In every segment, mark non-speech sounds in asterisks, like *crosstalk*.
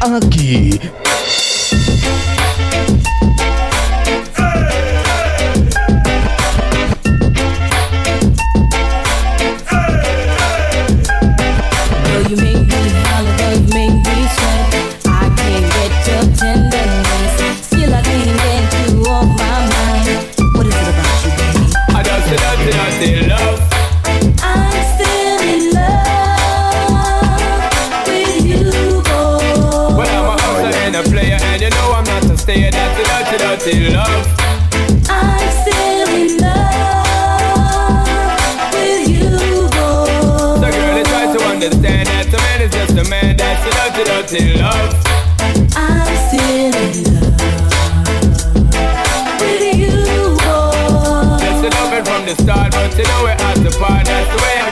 Aki. Part. That's the way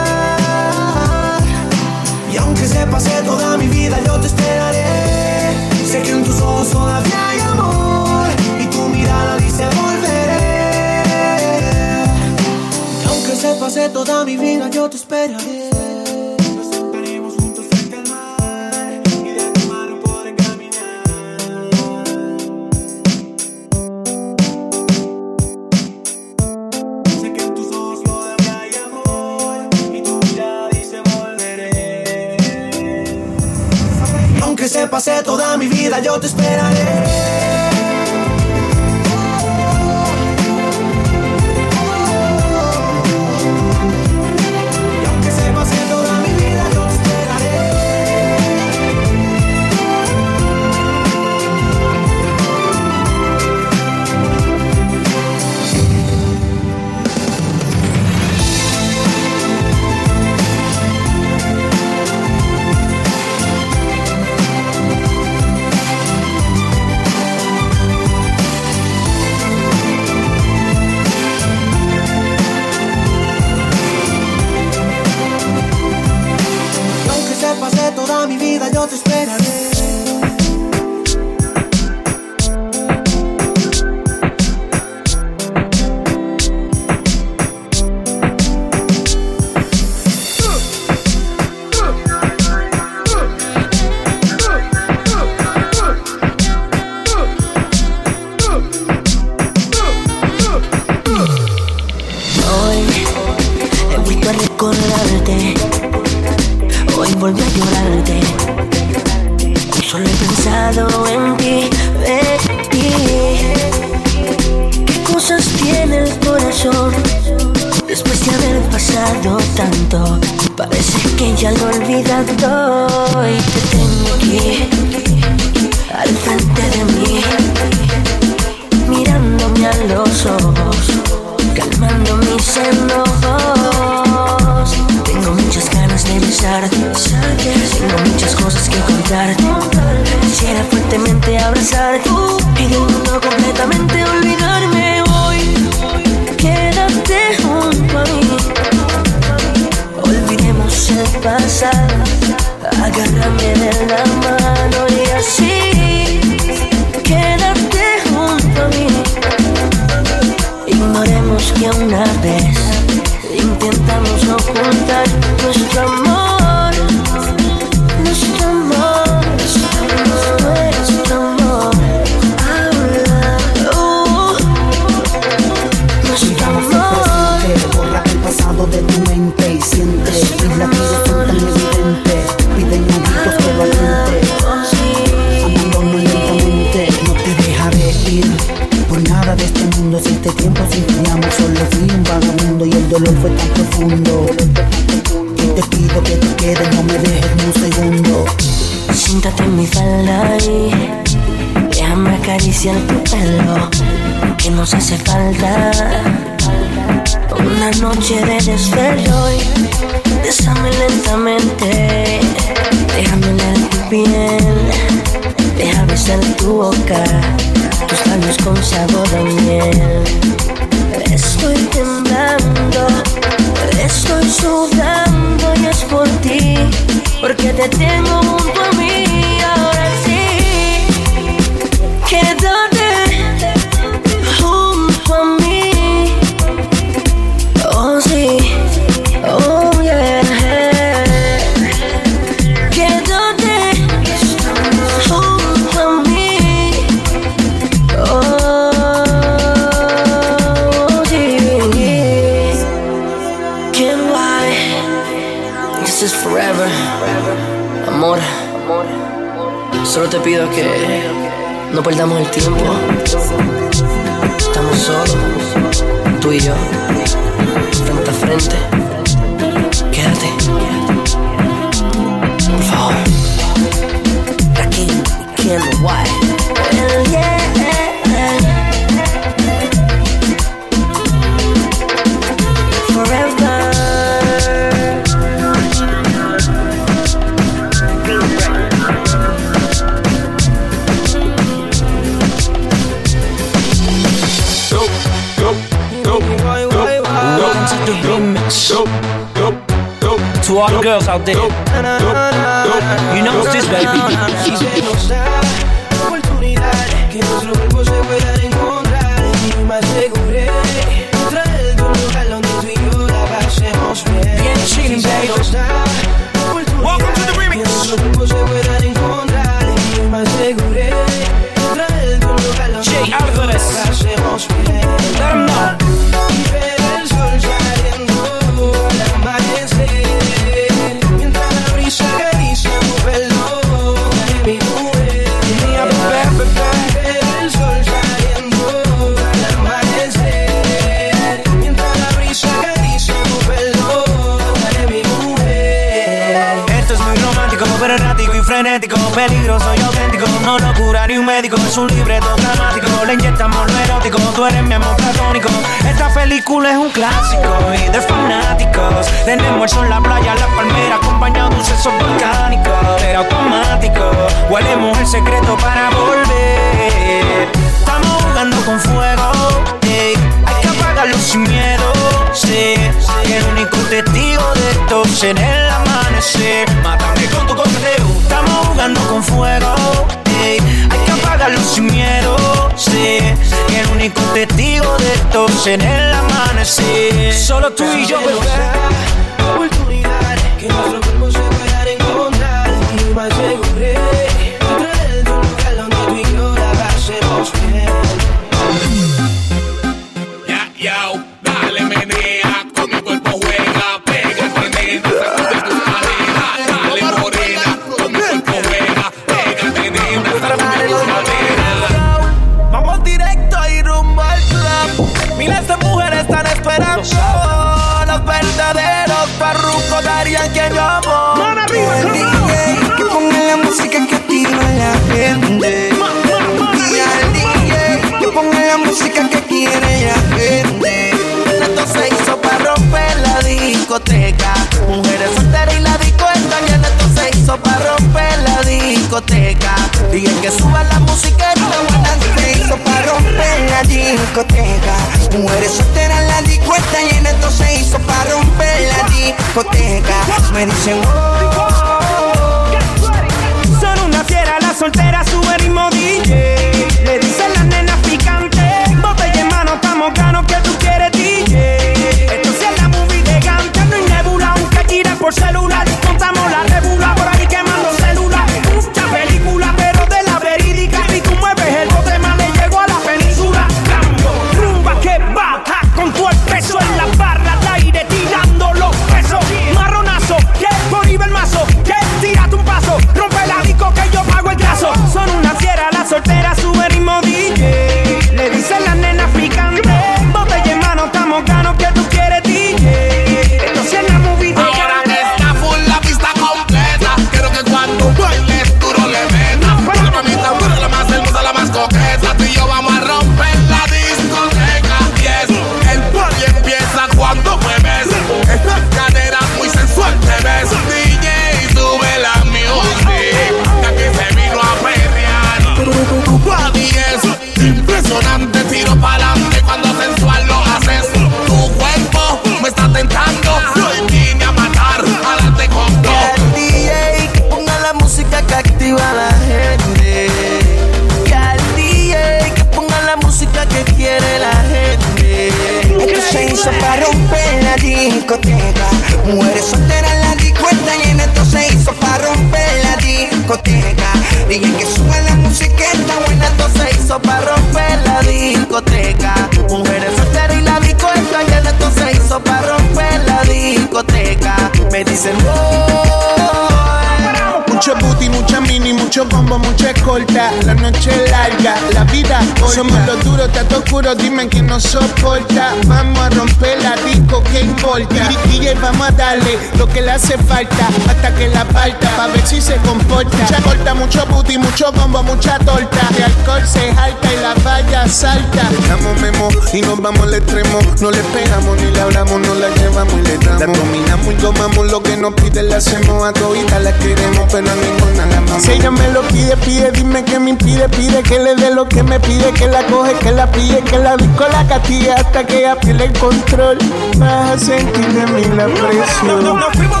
escolta. La noche larga, la vida. Somos los duros, tanto oscuro, dime quién nos soporta. Vamos a romper la disco, ¿qué importa? DJ, vamos a darle lo que le hace falta hasta que la parta, pa' ver si se comporta. Mucha corta, mucho booty, mucho combo, mucha torta. De alcohol se jalta y la valla salta. Damos memo y nos vamos al extremo. No le pegamos ni le hablamos, no la llevamos y le damos. La dominamos y tomamos lo que nos pide, le hacemos a todita, la queremos, pero a ninguna la amamos. Si ella me lo pide, pide, dime que me impide, pide que le dé lo que me pide, que la coge, que la pille, que la disco la castilla hasta que ella pierde el control. Vas a sentir de mí la presión.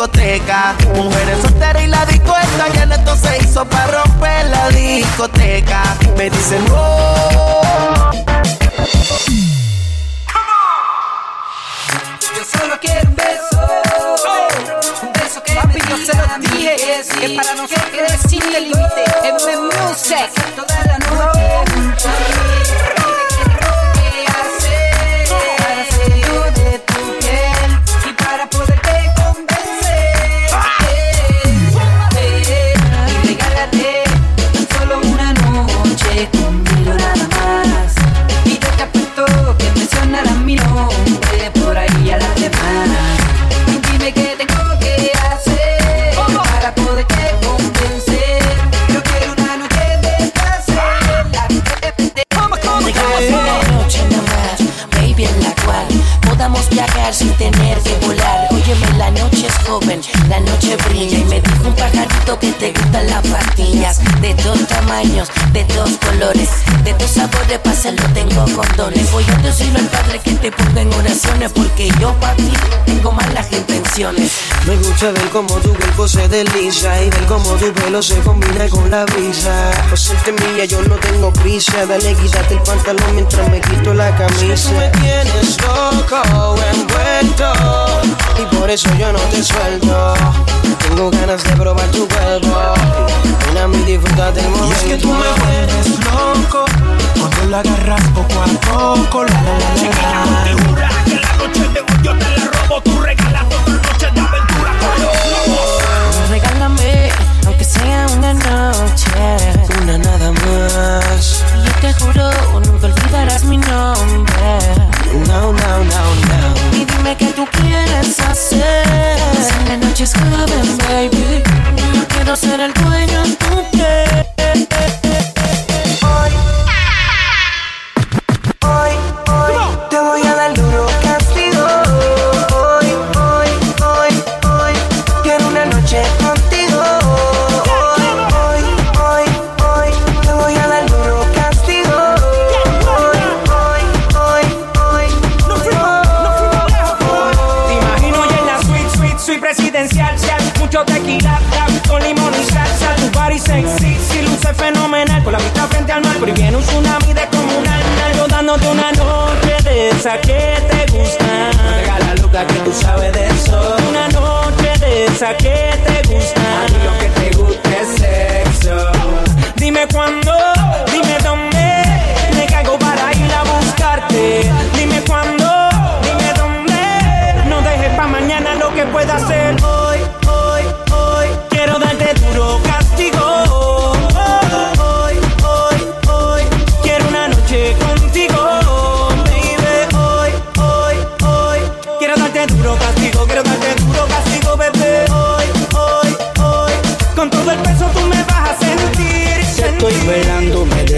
Discoteca. Mujeres solteras y la discoteca. Y en esto se hizo para romper la discoteca. Me dicen, oh. Yo solo quiero un beso. Un beso que Papi, yo se lo dije, que para nosotros que no existe límite. En Music. Toda la joven, la noche brilla y que te gustan las pastillas de todos tamaños, de todos colores, de todos sabores. Pásalo, tengo condones. Voy a decirle al padre que te ponga en oraciones porque yo para ti tengo malas intenciones. Me gusta ver cómo tu cuerpo se desliza y ver cómo tu pelo se combina con la brisa. Por serte mía yo no tengo prisa, dale quítate el pantalón mientras me quito la camisa. Tú me tienes loco, envuelto y por eso yo no te suelto. Tengo ganas de probar tu cuerpo, ven a mí momento. Y es que tú me vuelves loco Cuando lo agarras poco a poco La la la la Te jura que la noche de hoy yo te la robo Tú regalas otra noche de aventura con los lobos Regálame, aunque sea una noche. Una nada más. Y yo te juro, nunca olvidarás mi nombre. No, no, no, no. Y dime qué tú quieres hacer. La noche es joven, baby. Quiero ser el dueño de tu fenomenal, con la vista frente al mar, pero viene un tsunami de comunal, yo dándote una noche de esa que te gusta, regala loca que tú sabes de eso, una noche de esa que te gusta, a ti lo que te gusta es sexo, dime cuándo, dime dónde, me caigo para ir a buscarte, dime cuándo, dime dónde, no dejes pa' mañana lo que pueda hacer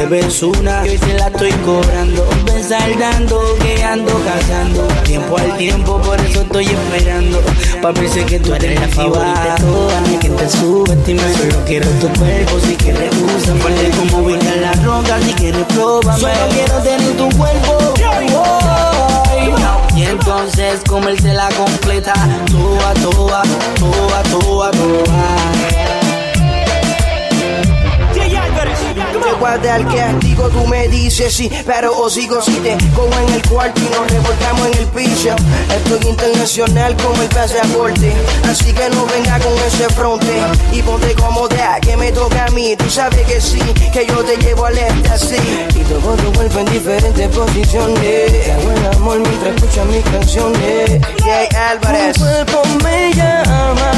vuelves una. Y hoy te la estoy cobrando. Ven saldando, que ando cazando. Tiempo al tiempo, por eso estoy esperando. Papi, sé que tú eres la favorita hay que te. Solo quiero tu cuerpo, si quieres usa. Fuerte como venga la roca, si quieres probar. Solo quiero tener tu cuerpo. Y entonces comértela completa. Toa, toa, toa, toa, toa. Te guarda el castigo, tú me dices sí, pero os digo si te cojo en el cuarto y nos revolcamos en el piso. Estoy internacional como el pasaporte, así que no venga con ese fronte y ponte cómoda que me toca a mí. Tú sabes que sí, que yo te llevo al éxtasis y todo tu cuerpo en diferentes posiciones. Te hago el amor mientras escuchas mis canciones. Jay Álvarez. Tu cuerpo me llama,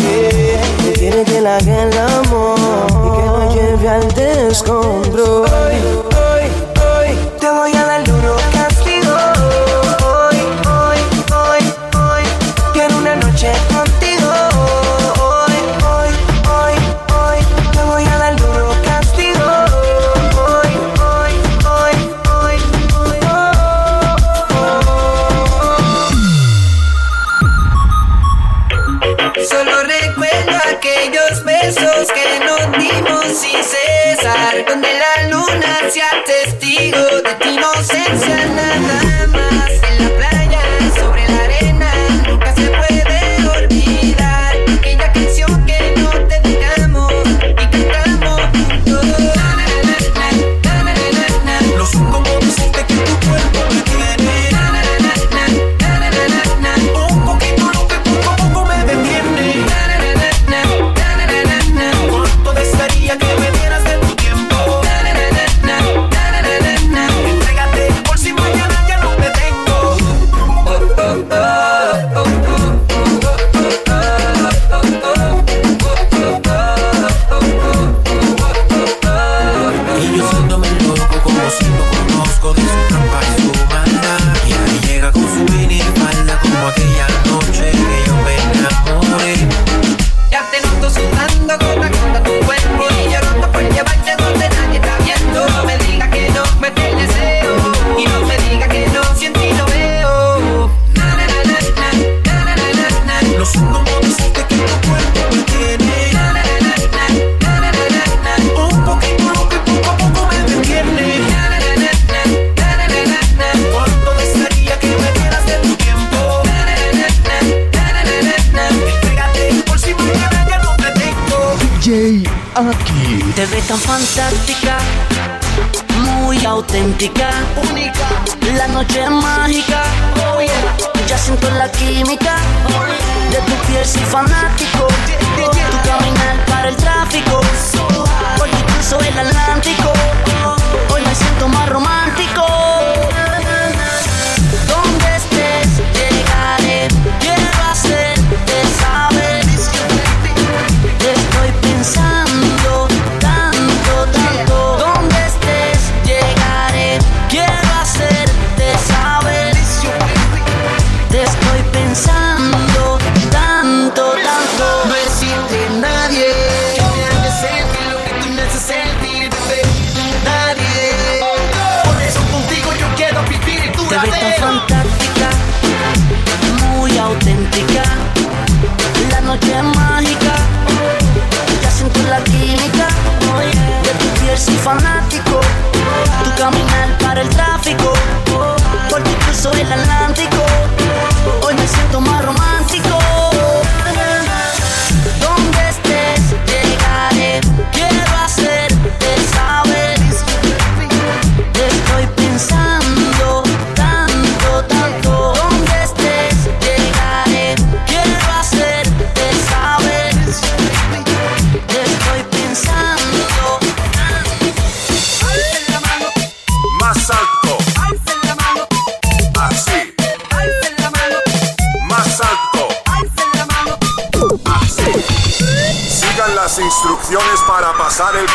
yeah. Tú quieres que la haga el amor y que lo lleve al descontrol. Sea testigo de tu inocencia nada más. Auténtica, única. La noche es mágica, ya siento la química. De tu piel soy fanático, tu caminar para el tráfico. Hoy cruzo el Atlántico, hoy me siento más romántico. Noche mágica, ya siento la química. De tu piel soy fanático, tu caminar para el tráfico. Por ti cruzo el Atlántico,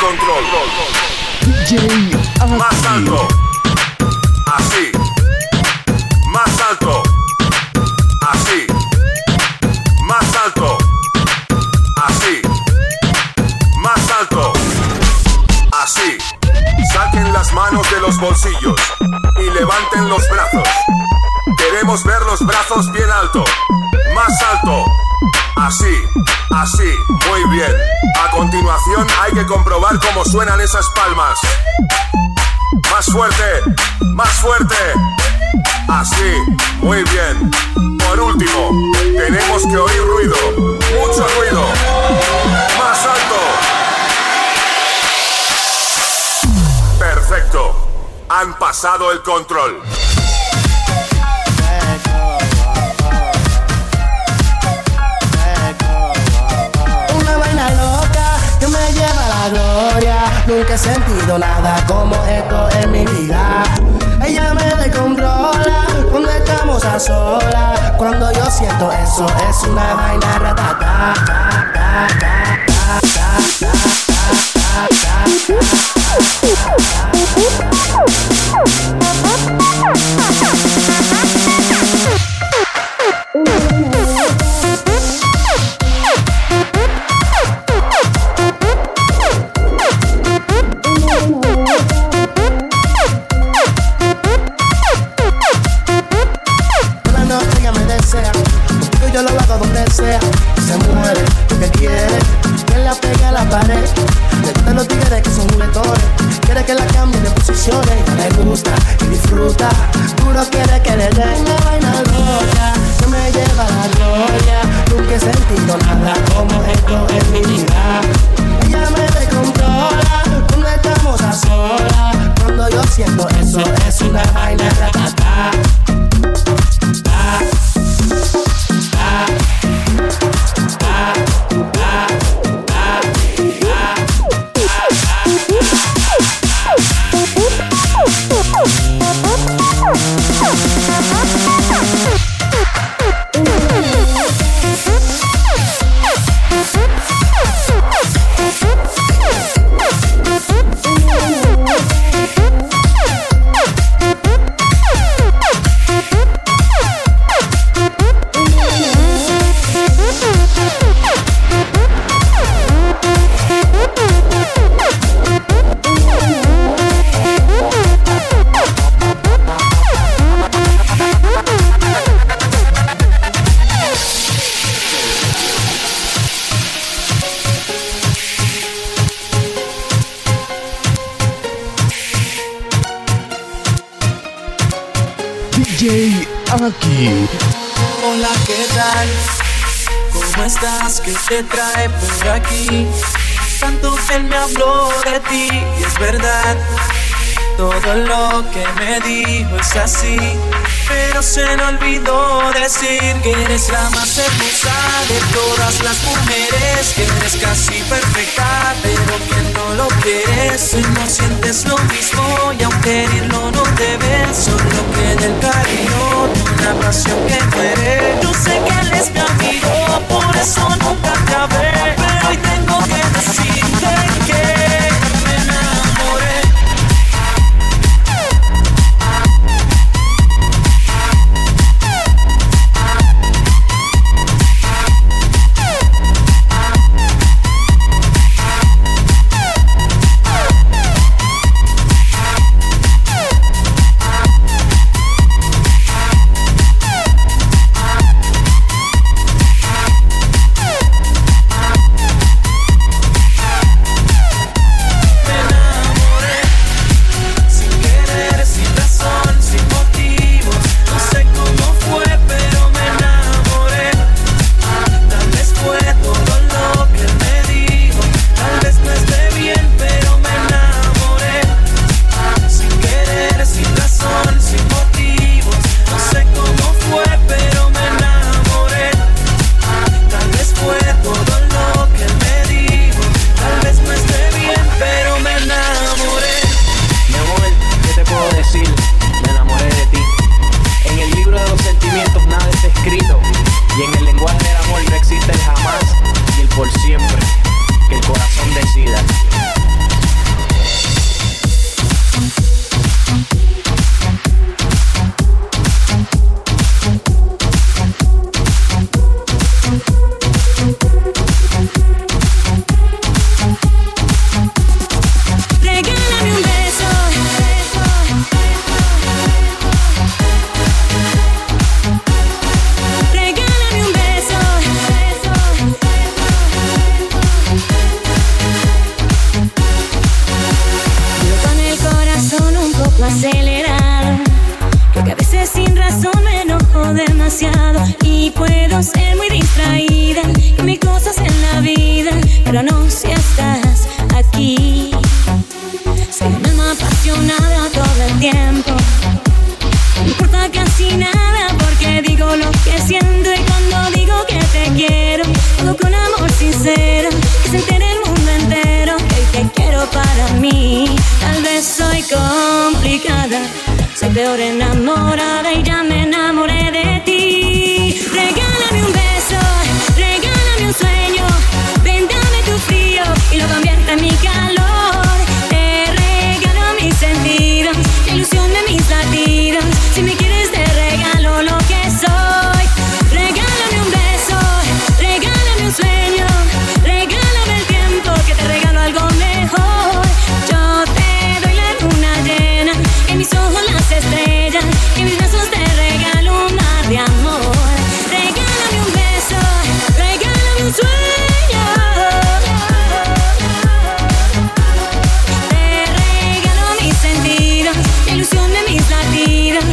control. DJ cómo suenan esas palmas. Más fuerte, más fuerte. Así, muy bien. Por último, tenemos que oír ruido, mucho ruido. Más alto. Perfecto. Han pasado el control. nunca he sentido nada como esto en mi vida. Ella me descontrola cuando estamos a solas. Cuando yo siento eso, es una vaina rata.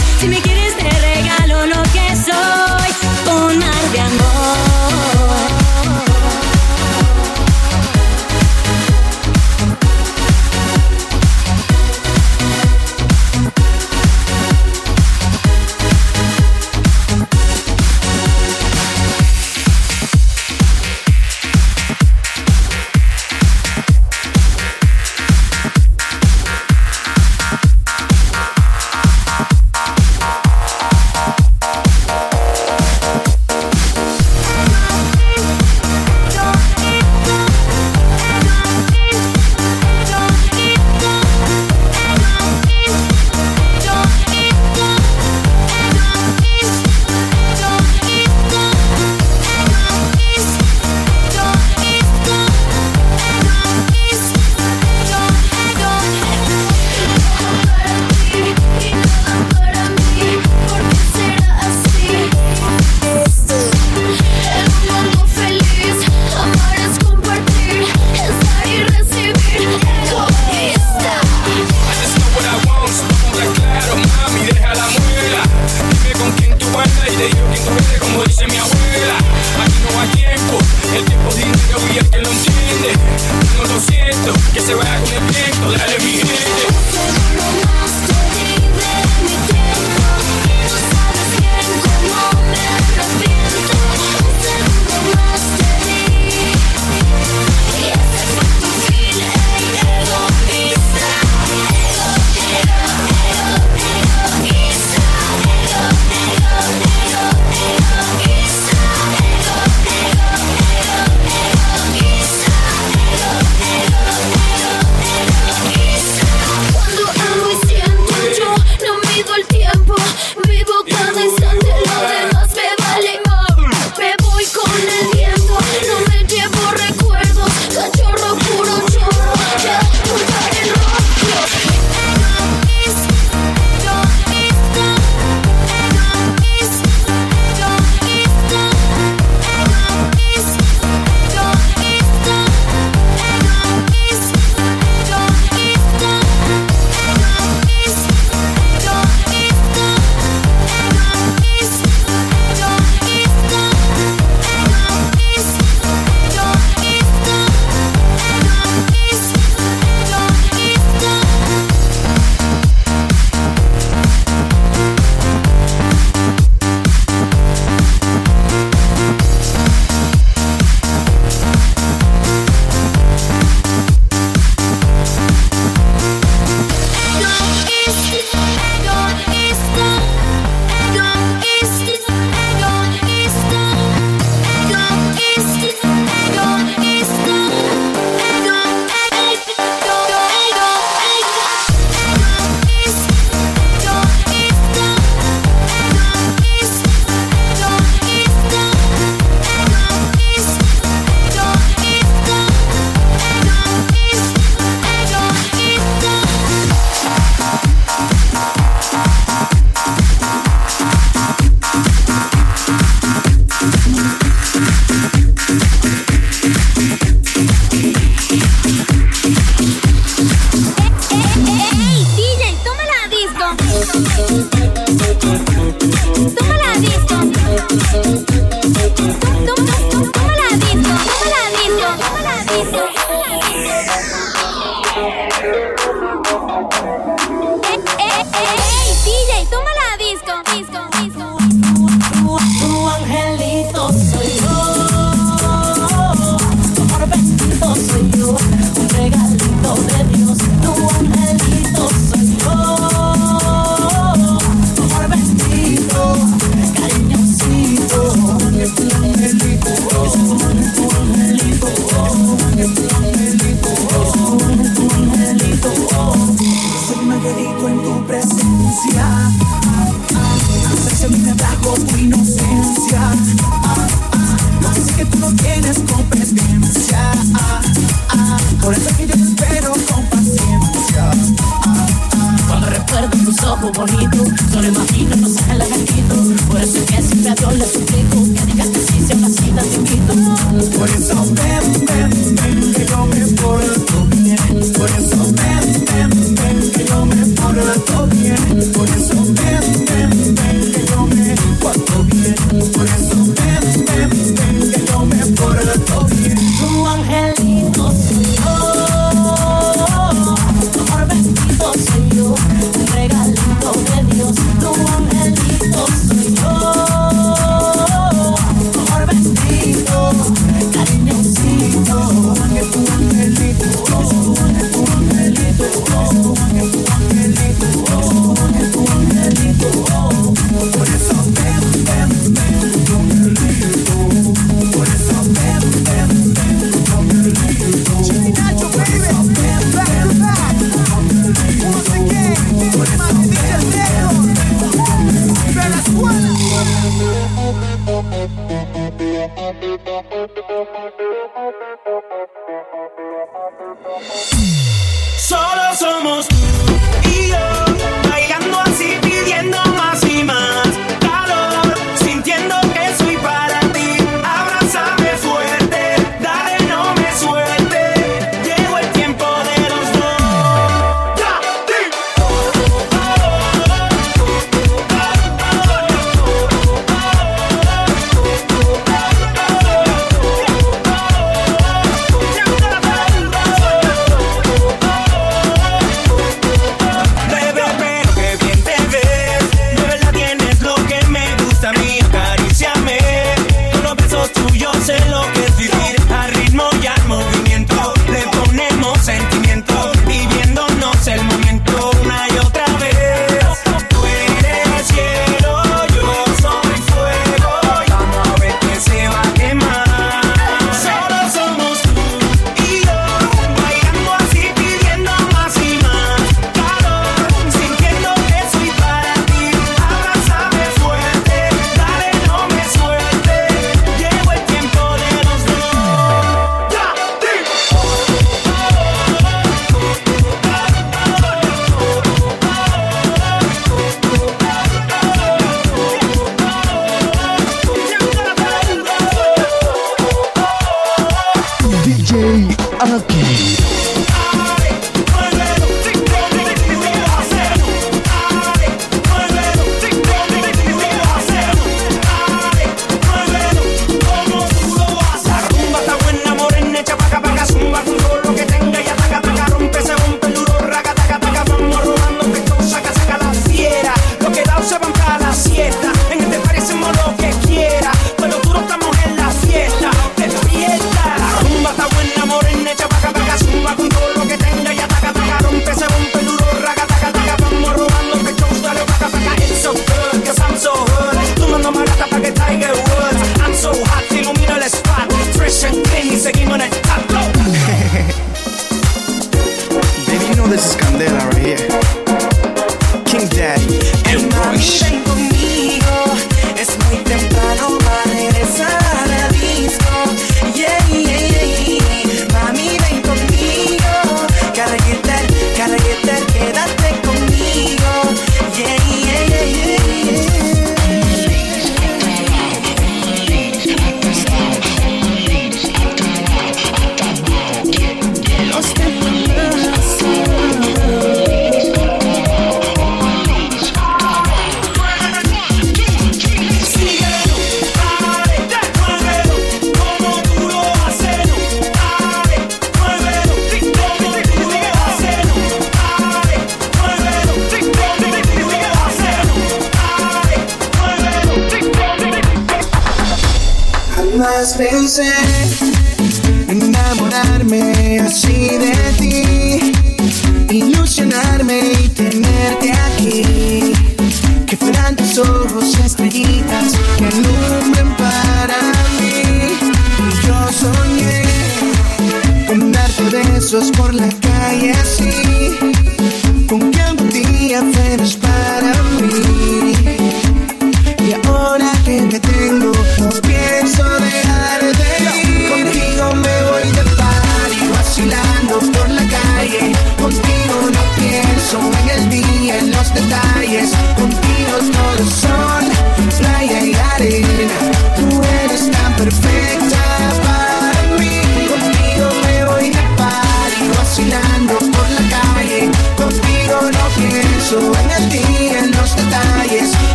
Latidos. Si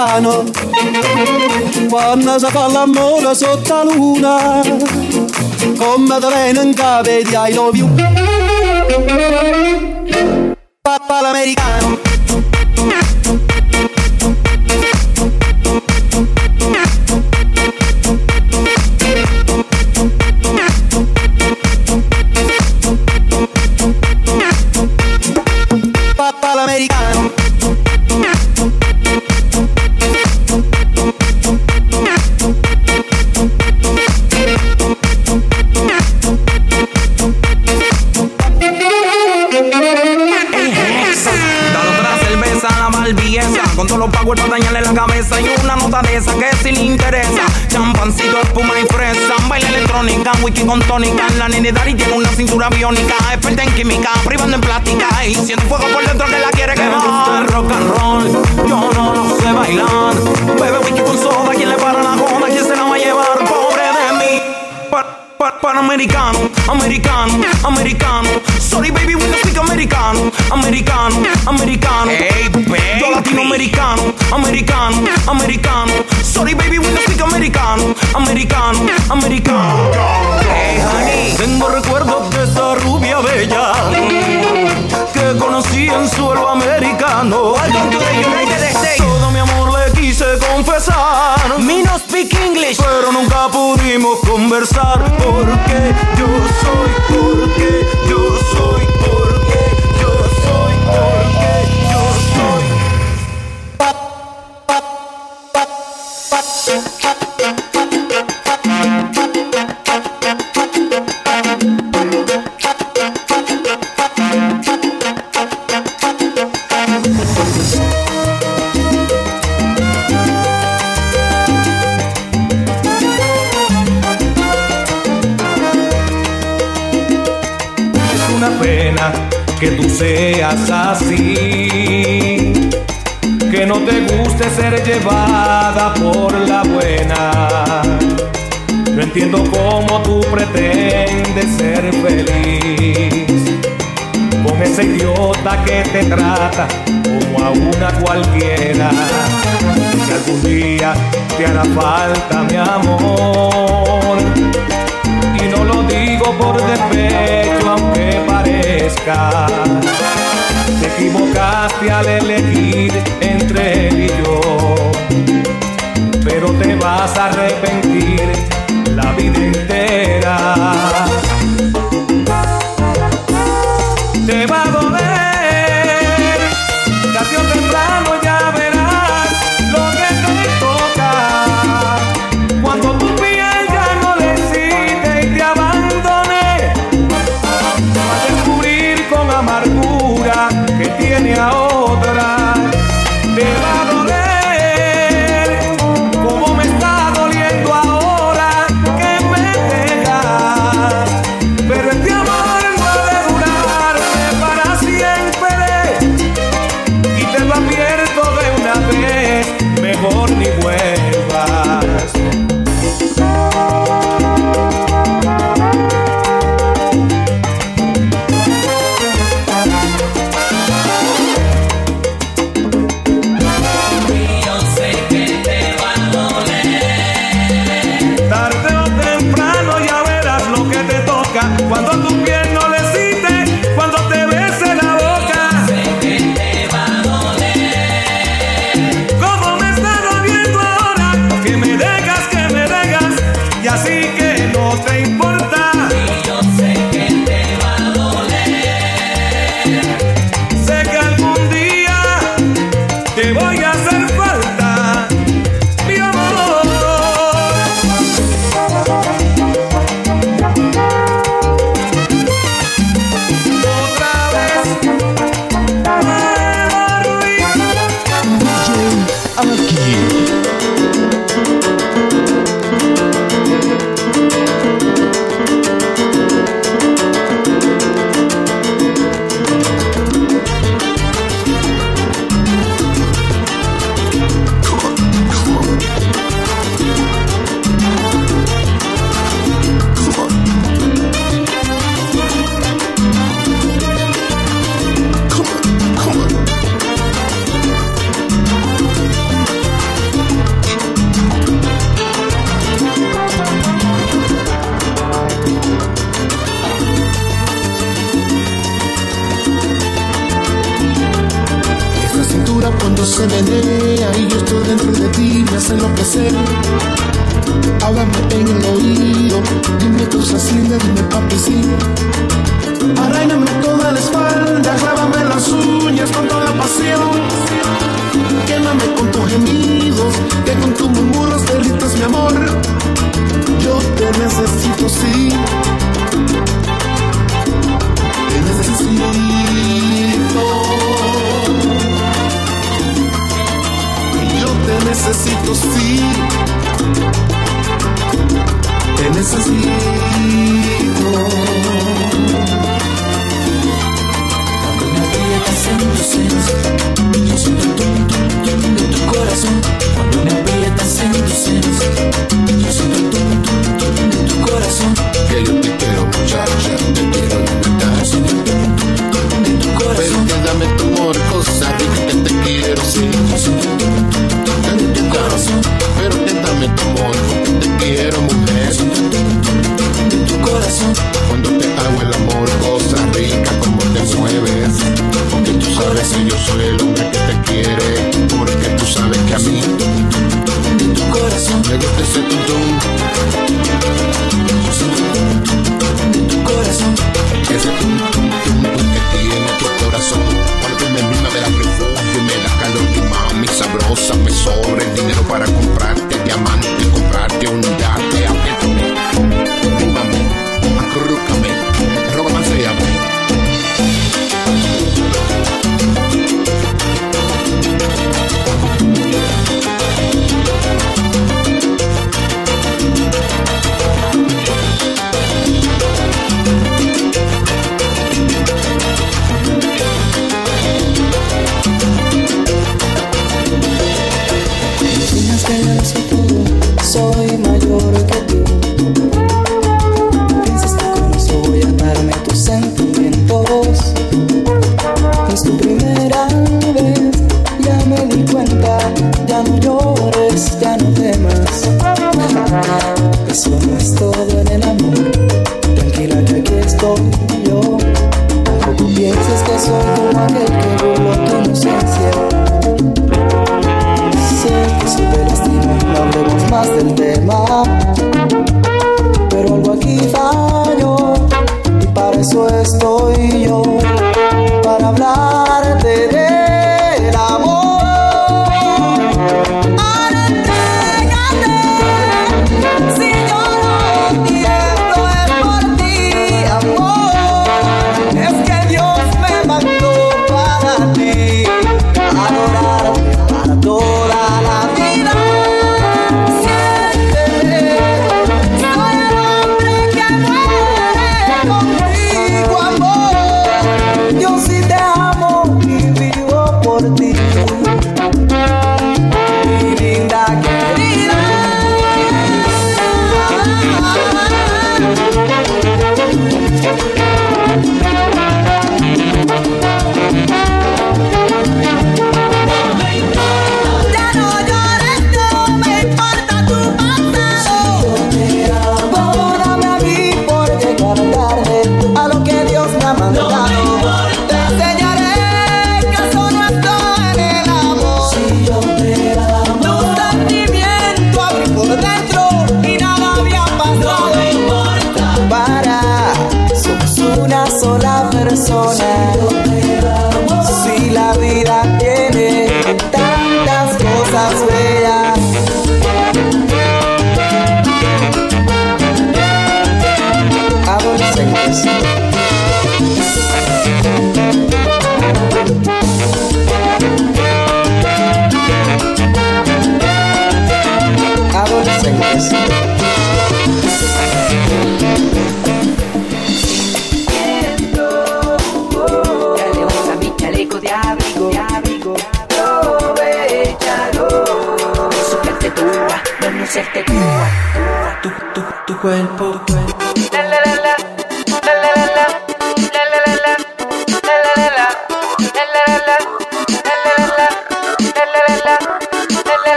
piano quando si fa l'amore sotto la luna come te vengono capiti ai love you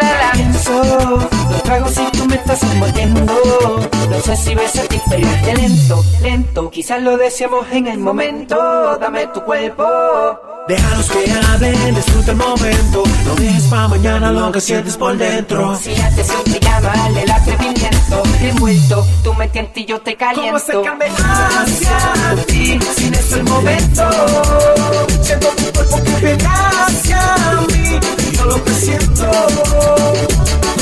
la. Pienso, lo trago si tú me estás envolviendo. No sé si ves de lento, lento. Quizás lo deseamos en el momento. Dame tu cuerpo. Déjalos que hablen, disfruta el momento. No dejes pa' mañana lo que sientes por dentro. Si haces un pijama, el atrevimiento Envuelto, tú me tientas y yo te caliento ¿Cómo acercarme hacia ti sin es el momento? Siento tu cuerpo que viene hacia mí y yo lo presiento.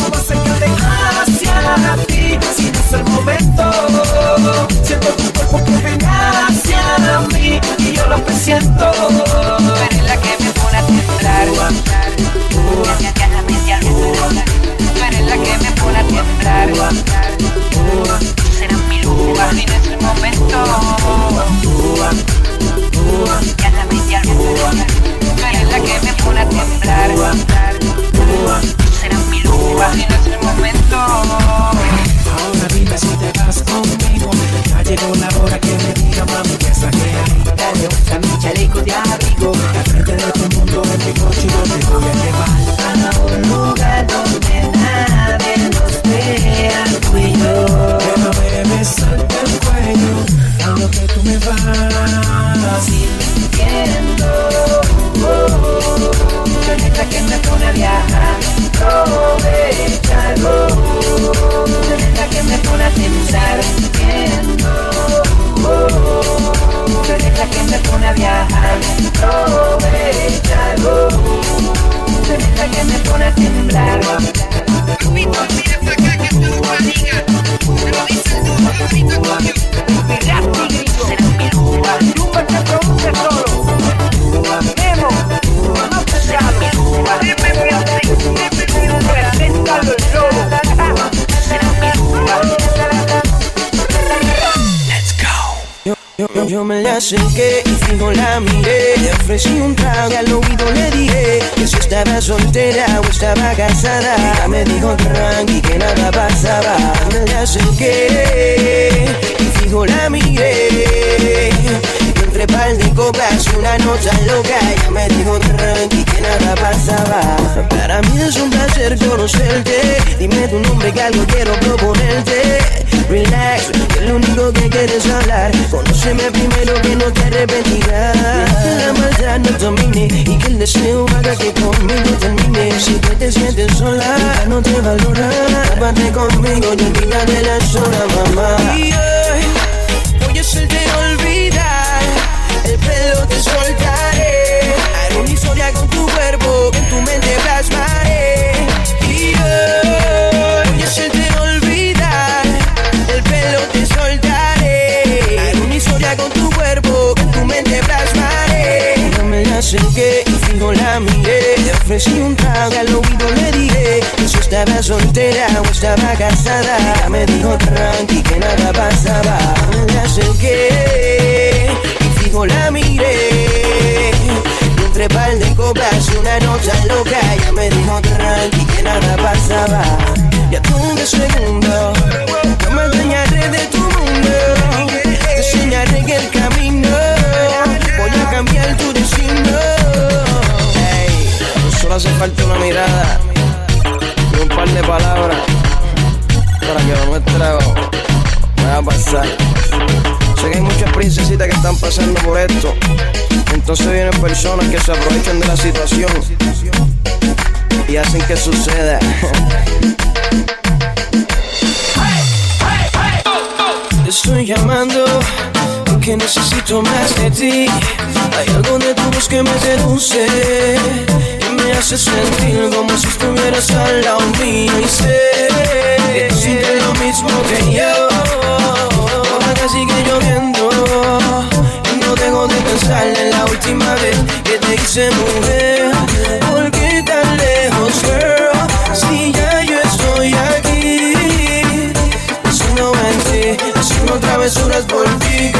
¿Cómo acercarme hacia ti sin es el momento? Siento tu cuerpo que viene hacia mí y yo lo presiento. Eres la que me pone a temblar Tú eres la que me a temblar Tú serás mi luna y no es el momento Ya la media Tú eres la que me pone a temblar Tú serás mi luna y no es el momento Ahora dime si te vas conmigo. Ya llegó la hora que me diga mami que la hay. Dale, usa mi chaleco de abrigo Al frente de el mundo en mi coche yo te voy a llevar. A un algo. Que me pone a pensar bien Tú que me pone a viajar Tú que me pone a temblar. Tú Yo me la acerqué y fijo la miré. Le ofrecí un trago y al oído le dije que si estaba soltera o estaba casada. Ella me dijo tranqui que nada pasaba. Me la acerqué y fijo la miré. Entre par de copas y una nota loca. Ella me dijo tranqui que nada pasaba. Para mí es un placer conocerte. Dime tu nombre que algo quiero proponerte. Relax, que lo único que quieres hablar. Conóceme primero que no te arrepentirás. Que la maldad no domine y que el deseo haga que conmigo termine. Si tú te sientes sola, no te valora. Aparte conmigo y olvídate la sola, mamá. Y hoy voy a hacerte olvidar. El pelo te soltaré. Haré una historia con tu cuerpo, en tu mente acerqué y fijo la miré. Le ofrecí un trago al oído le dije que si estaba soltera o estaba casada. Ella me dijo tranqui que nada pasaba. Me acerqué y fijo la miré. Y entre par de copas y una nota loca. Ella me dijo tranqui que nada pasaba. Ya tuve segundo, no me enseñaré de tu mundo. Te enseñaré que el camino voy a cambiar tu solo hace falta una mirada y un par de palabras para que lo nuestro pueda pasar. Sé que hay muchas princesitas que están pasando por esto. Entonces vienen personas que se aprovechan de la situación y hacen que suceda. *laughs* Estoy llamando porque necesito más de ti. Hay algo de tu voz que me seduce y me hace sentir como si estuvieras al lado mío y sé que tú lo mismo que yo. Ahora que sigue lloviendo y no dejo de pensar en la última vez que te hice mujer. ¿Por qué tan lejos, girl? Si ya yo estoy aquí. Haciendo en ti, haciendo travesuras por ti,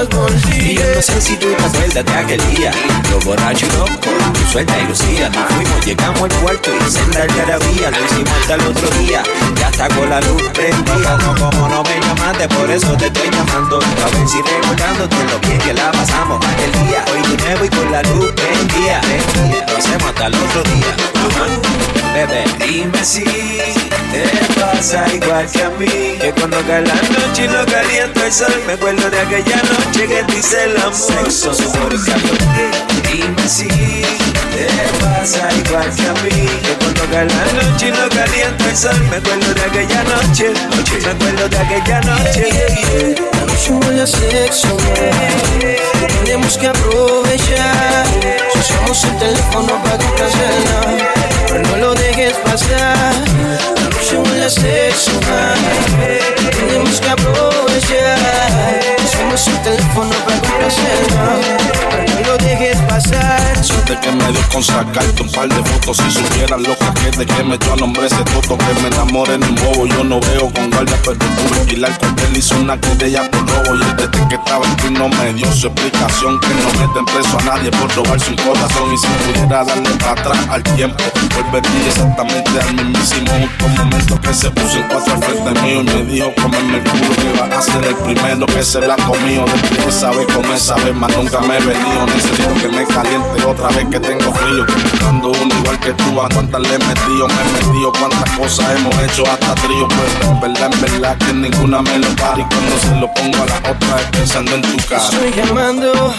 Y yo no sé si tú te acuerdas de aquel día. Lo borracho y tu suelta y lucía. Nos fuimos, llegamos al cuarto y senda algarabía Lo hicimos hasta el otro día, ya está con la luz prendida. No como no me llamaste, por eso te estoy llamando. A ver si recordándote lo bien que la pasamos. Aquel día Hoy de nuevo y con la luz prendida. Lo hacemos hasta el otro día. Bebé, dime si te pasa igual que a mí Que cuando cae la noche y lo calienta el sol Me acuerdo de aquella noche que te hice el amor Sexo, sudor y Dime si te pasa igual que a mí Que cuando cae la noche y lo calienta el sol Me acuerdo de aquella noche, noche Me acuerdo de aquella noche La noche huele a sexo, yeah. tenemos que aprovechar. Si usamos el teléfono para complacerla, pero no lo dejes pasar. La noche huele a sexo, yeah. tenemos que aprovechar. Usamos el teléfono para no lo dejes pasar. Suerte que me dio con sacarte un par de fotos. Si supieran los caquetes que me echó a nombre ese toto Que me enamoré en un bobo. Yo no veo con guardia pero pude alquilar con él. Hizo una querella por robo. Y desde que estaba ti no me dio su explicación. Que no meten preso a nadie por robarse un corazón. Y si pudiera darle para atrás al tiempo Volvería exactamente al mismísimo. Justo momento Que se puso en cuatro al frente mío Y me dijo comerme el culo que va a ser el primero que se la Desde que sabe comer, sabe más nunca me he venido Necesito que me caliente otra vez que tengo frío Buscando uno igual que tú, a cuántas le he metido Me he metido, cuántas cosas hemos hecho hasta trío Pues en verdad, en verdad que ninguna me lo para Y cuando se lo pongo a la otra es pensando en tu cara Estoy llamando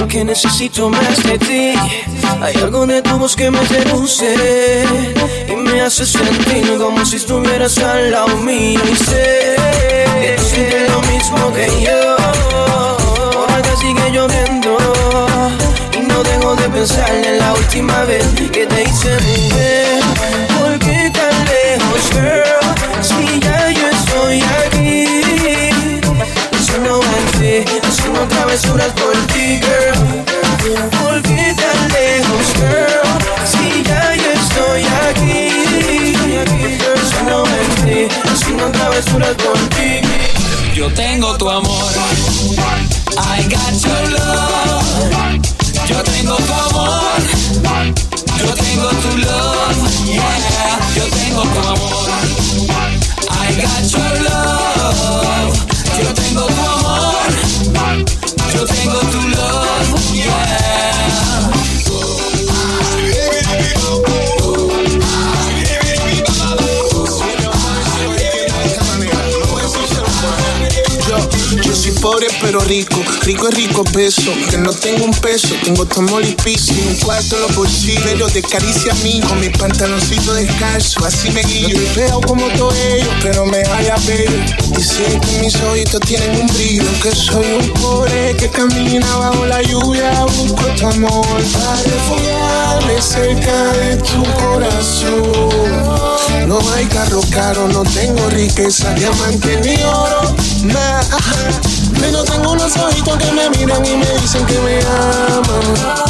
porque necesito más de ti. Hay algo de tu voz que me seduce y me hace sentir como si estuvieras al lado mío. Y sé que tú lo mismo que yo. pensar la última vez que te hice mujer. ¿Por qué tan lejos, girl? Si ya yo estoy aquí. Haciendo arte, haciendo travesuras por ti, girl. ¿Por qué tan lejos, girl? Si ya yo estoy aquí. Haciendo arte, haciendo travesuras por ti. Yo tengo tu amor. I got your love. Yo tengo tu amor, yo tengo tu love, yeah. Yo tengo tu amor, I got your love. Yo tengo tu amor. Pero rico. Rico es rico peso. Que no tengo un peso, tengo tu amor y piso. Un cuarto en los bolsillos, pero te caricia a mí. Con mi pantaloncito descalzo, así me guío. No te veo como todo ello, pero me vaya a ver. Dicen que mis ojitos tienen un brillo. Que soy un pobre que camina bajo la lluvia. Busco tu amor para refugiarme cerca de tu corazón. No hay carro caro, no tengo riqueza, diamante ni oro. Nah, pero tengo unos ojitos que me miran y me dicen que me aman.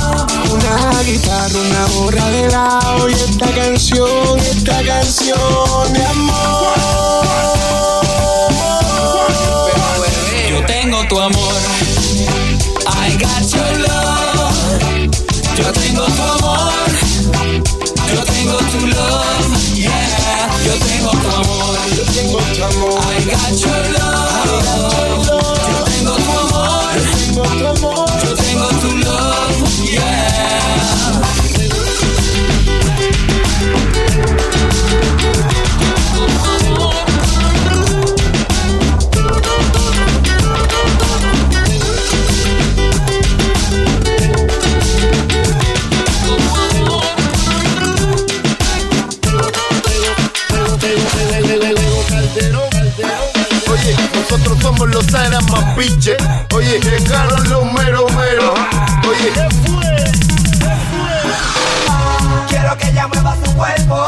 Una guitarra, una borra de lado y esta canción, esta canción de amor. Yo tengo tu amor. I got your love. Yo tengo tu amor. Yo tengo tu love. Yeah. Yo tengo tu amor. Yo tengo tu amor. I got your love. Tu amor. Nosotros somos los Aras más piche. Oye, llegaron los mero mero. Oye, ¿qué fue? Quiero que ella mueva su cuerpo.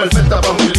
Perfecta pa' muy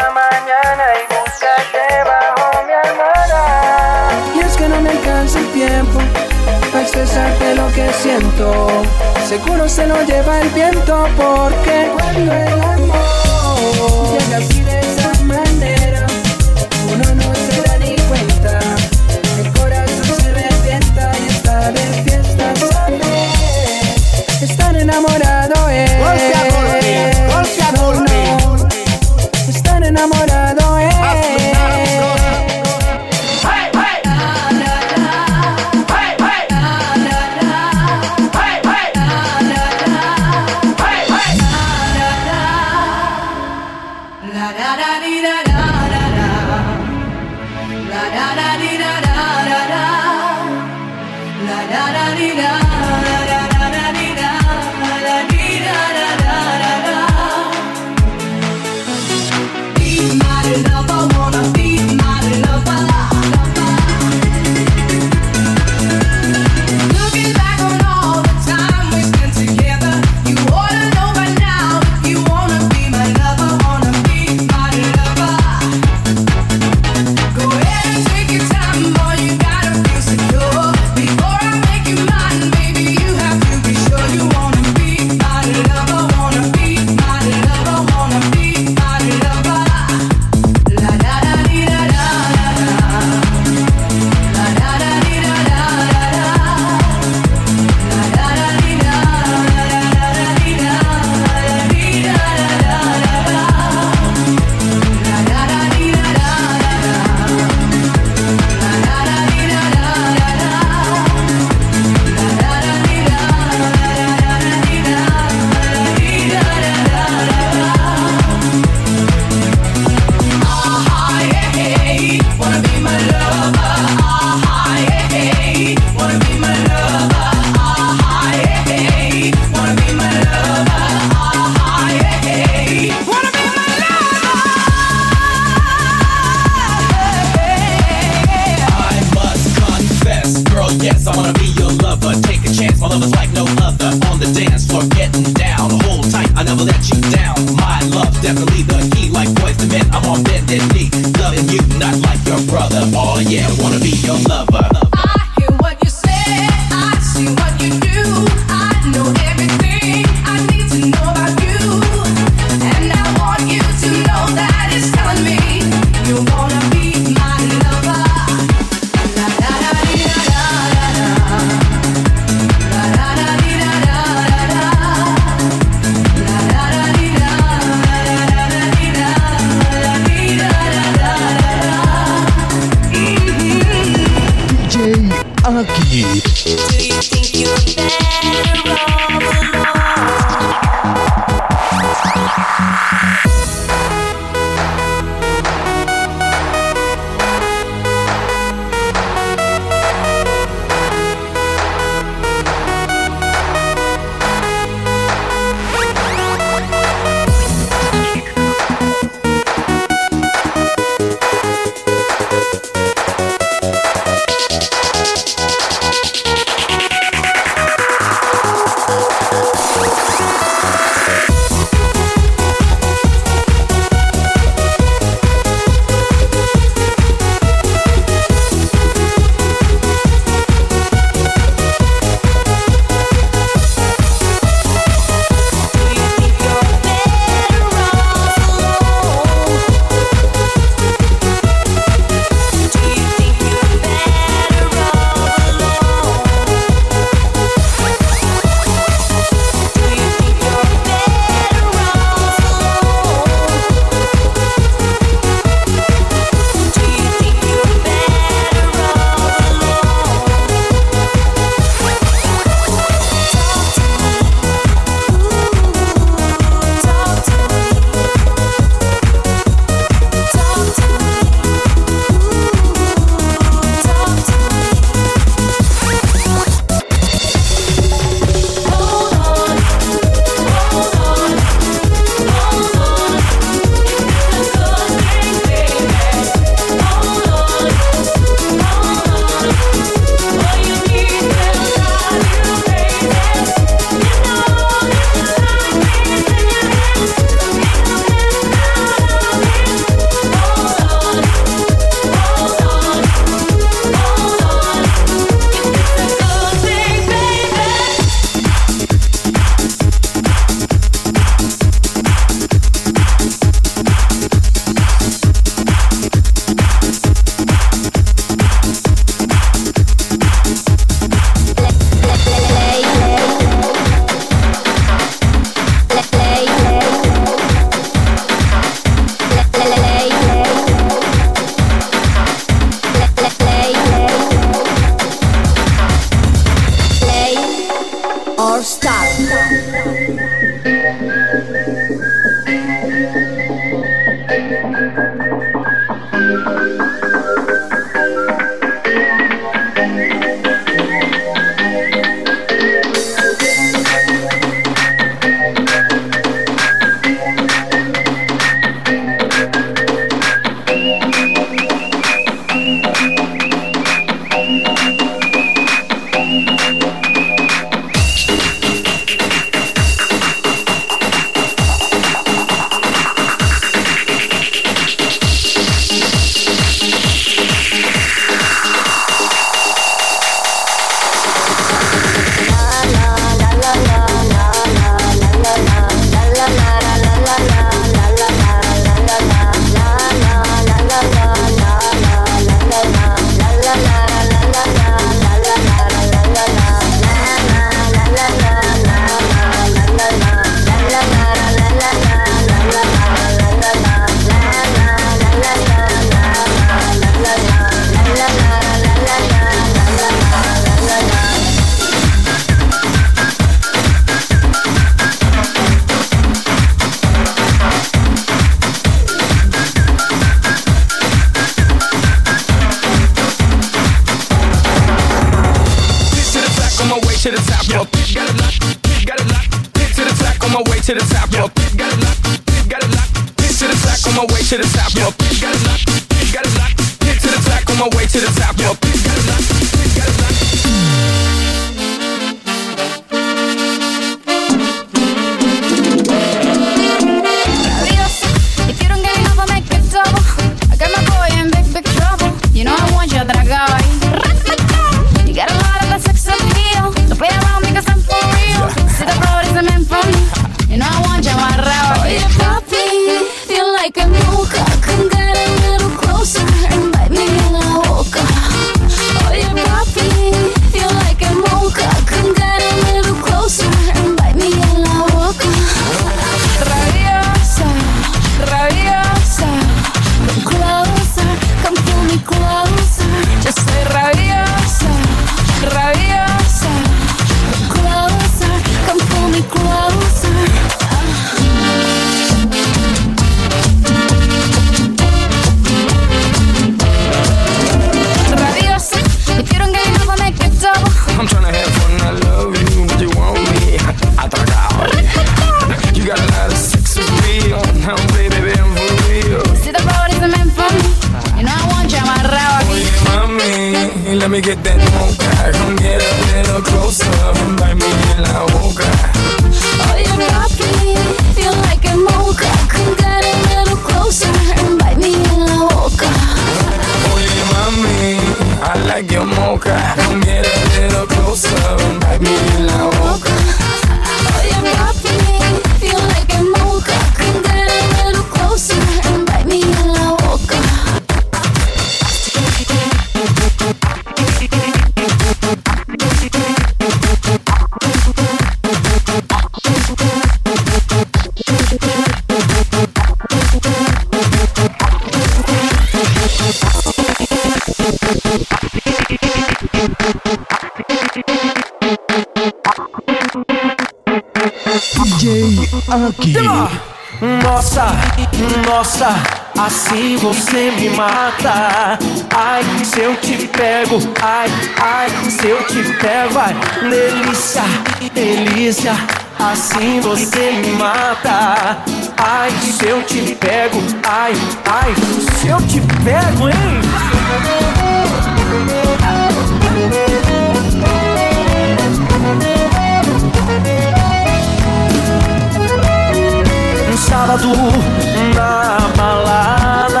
Na balada.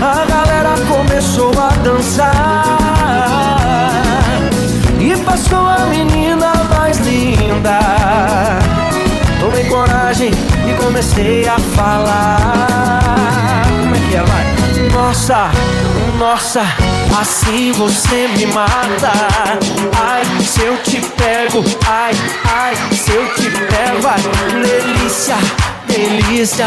A galera começou a dançar E passou a menina mais linda. Tomei coragem e comecei a falar. Como é que é, vai? Nossa, nossa, assim você me mata. Ai, se eu te pego, ai, ai, se eu te pego, ai. Delícia, delícia,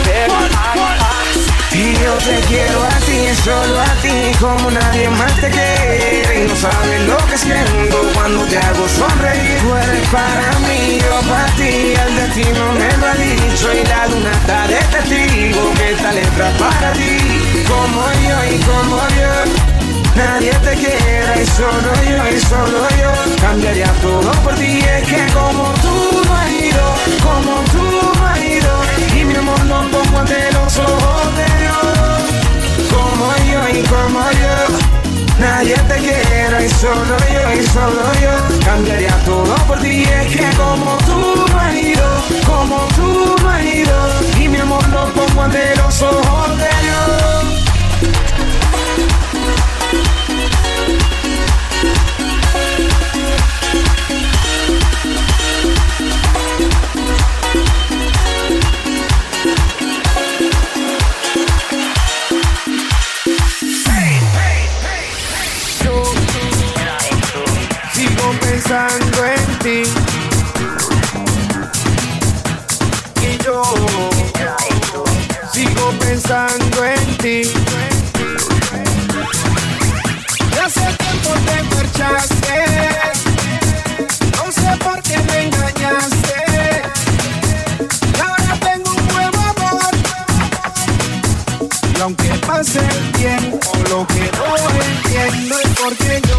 Y yo te quiero a ti, solo a ti, como nadie más te quiere. Y no sabes lo que siento cuando te hago sonreír. Tú eres para mí, yo para ti, el destino me lo ha dicho. Y la luna está de testigo que esta letra para ti. Como yo y como yo. Nadie te quiere y solo yo y solo yo Cambiaría todo por ti Es que como tú no has ido Como y solo yo y solo yo Cambiaría todo por ti. Es que como tú no has ido Como tú no has ido Y mi amor lo pongo ante los ojos de Dios pensando en ti. Y yo sigo pensando en ti. Ya hace tiempo te marchaste. No sé por qué me engañaste. Ahora tengo un nuevo amor. Aunque pase el tiempo, lo que no entiendo es por qué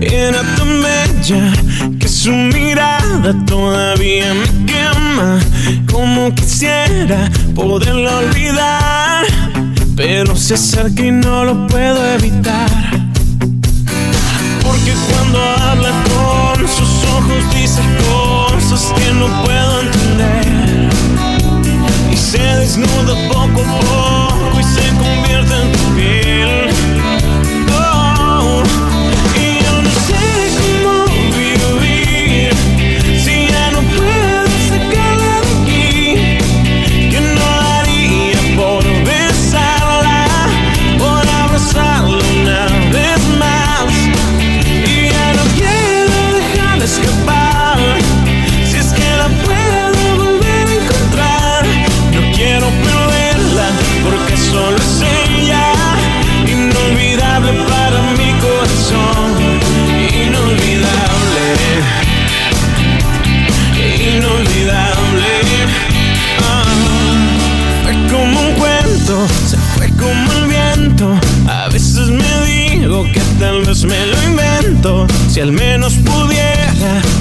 era tan bella que su mirada todavía me quema. Como quisiera poderla olvidar, pero se acerca y no lo puedo evitar. Porque cuando habla con sus ojos dice cosas que no puedo entender. Y se desnuda poco a poco y se convierte en tu piel.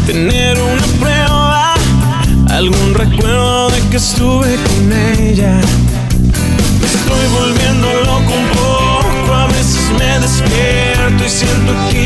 Tener una prueba, algún recuerdo de que estuve con ella. Me estoy volviendo loco un poco, a veces me despierto y siento aquí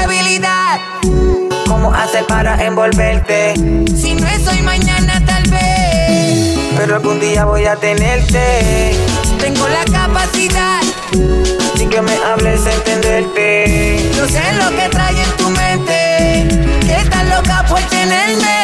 debilidad. ¿Cómo haces para envolverte? Si no es hoy, mañana tal vez. Pero algún día voy a tenerte. Tengo la capacidad. Sin que me hables de entenderte. Yo sé lo que trae en tu mente. Que estás loca por tenerme.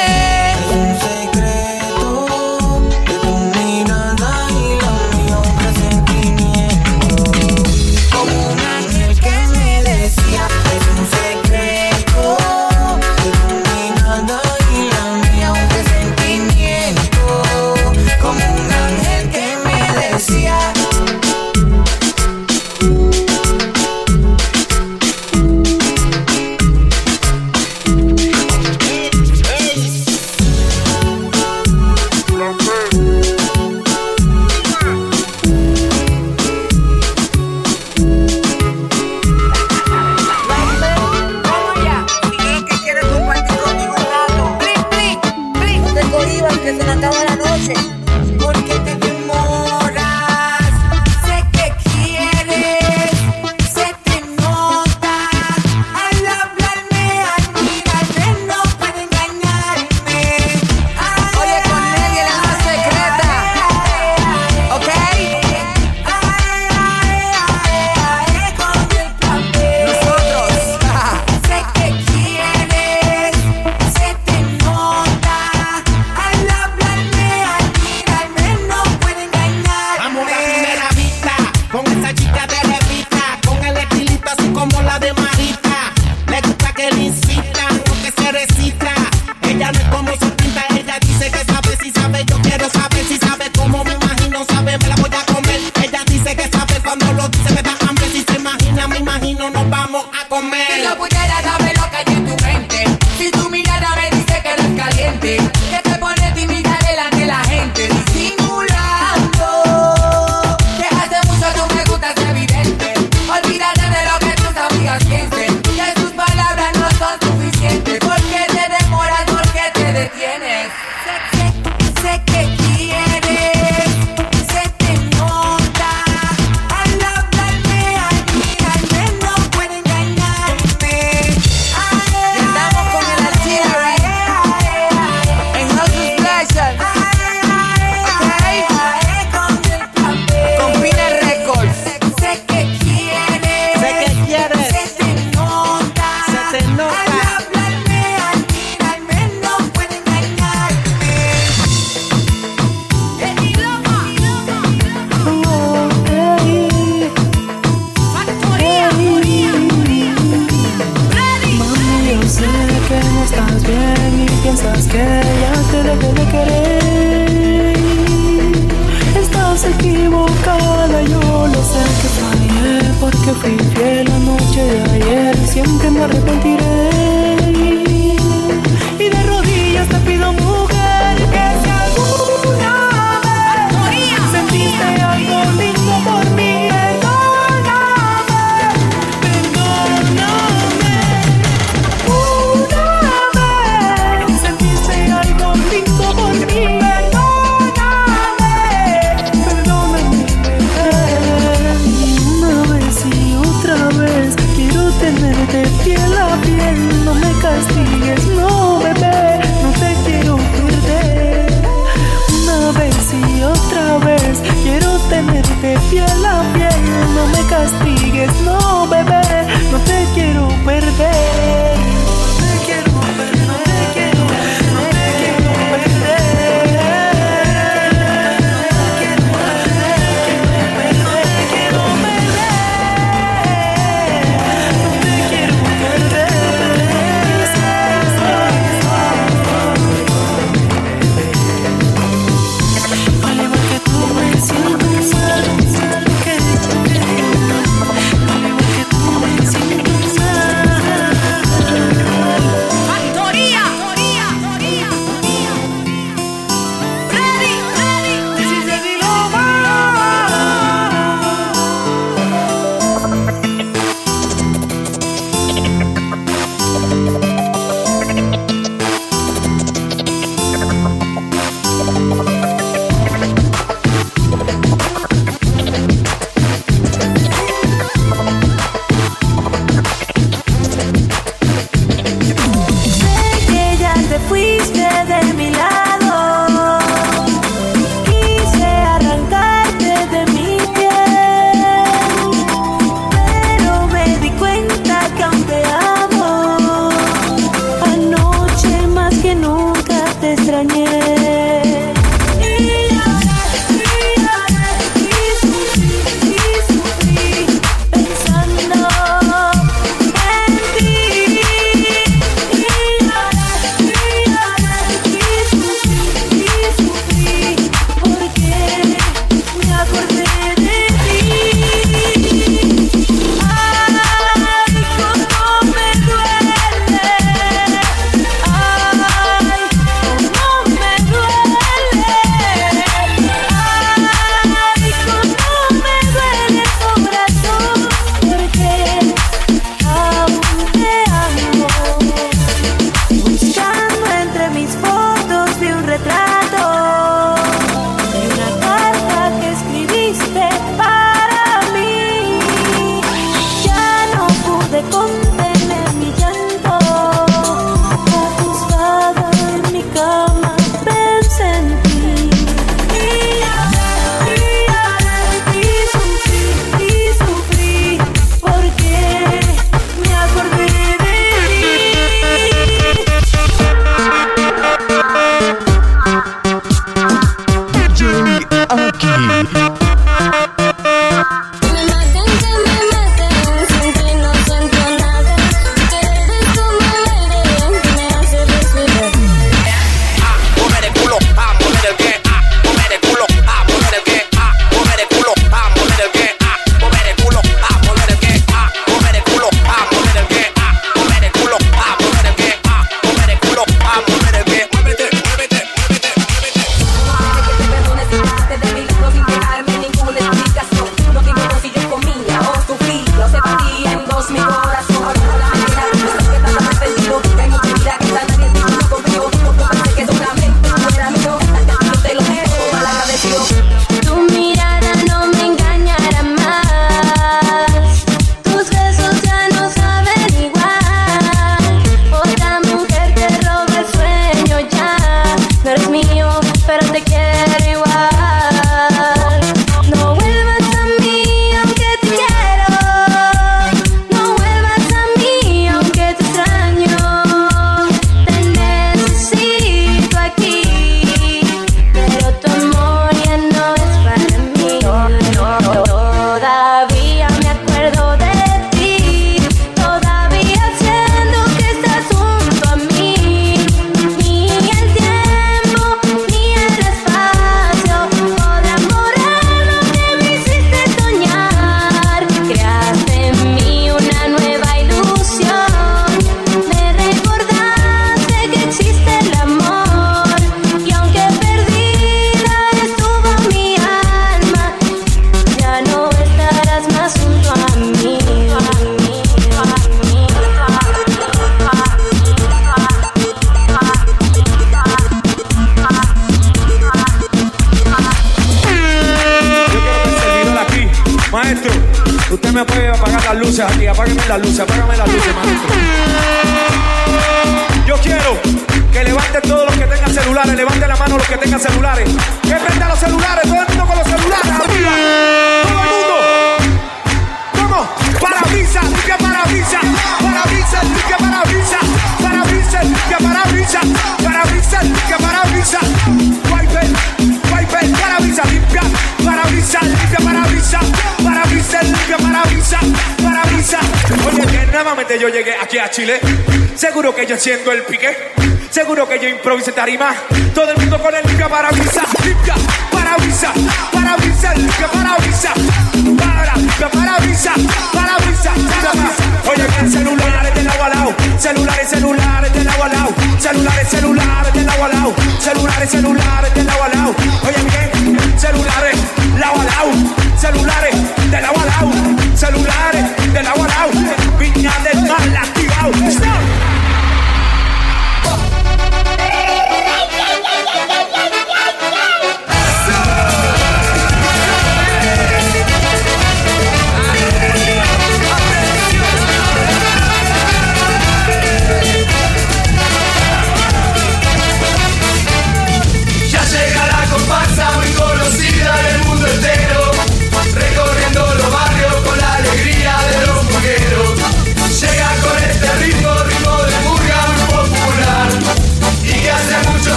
Tarima,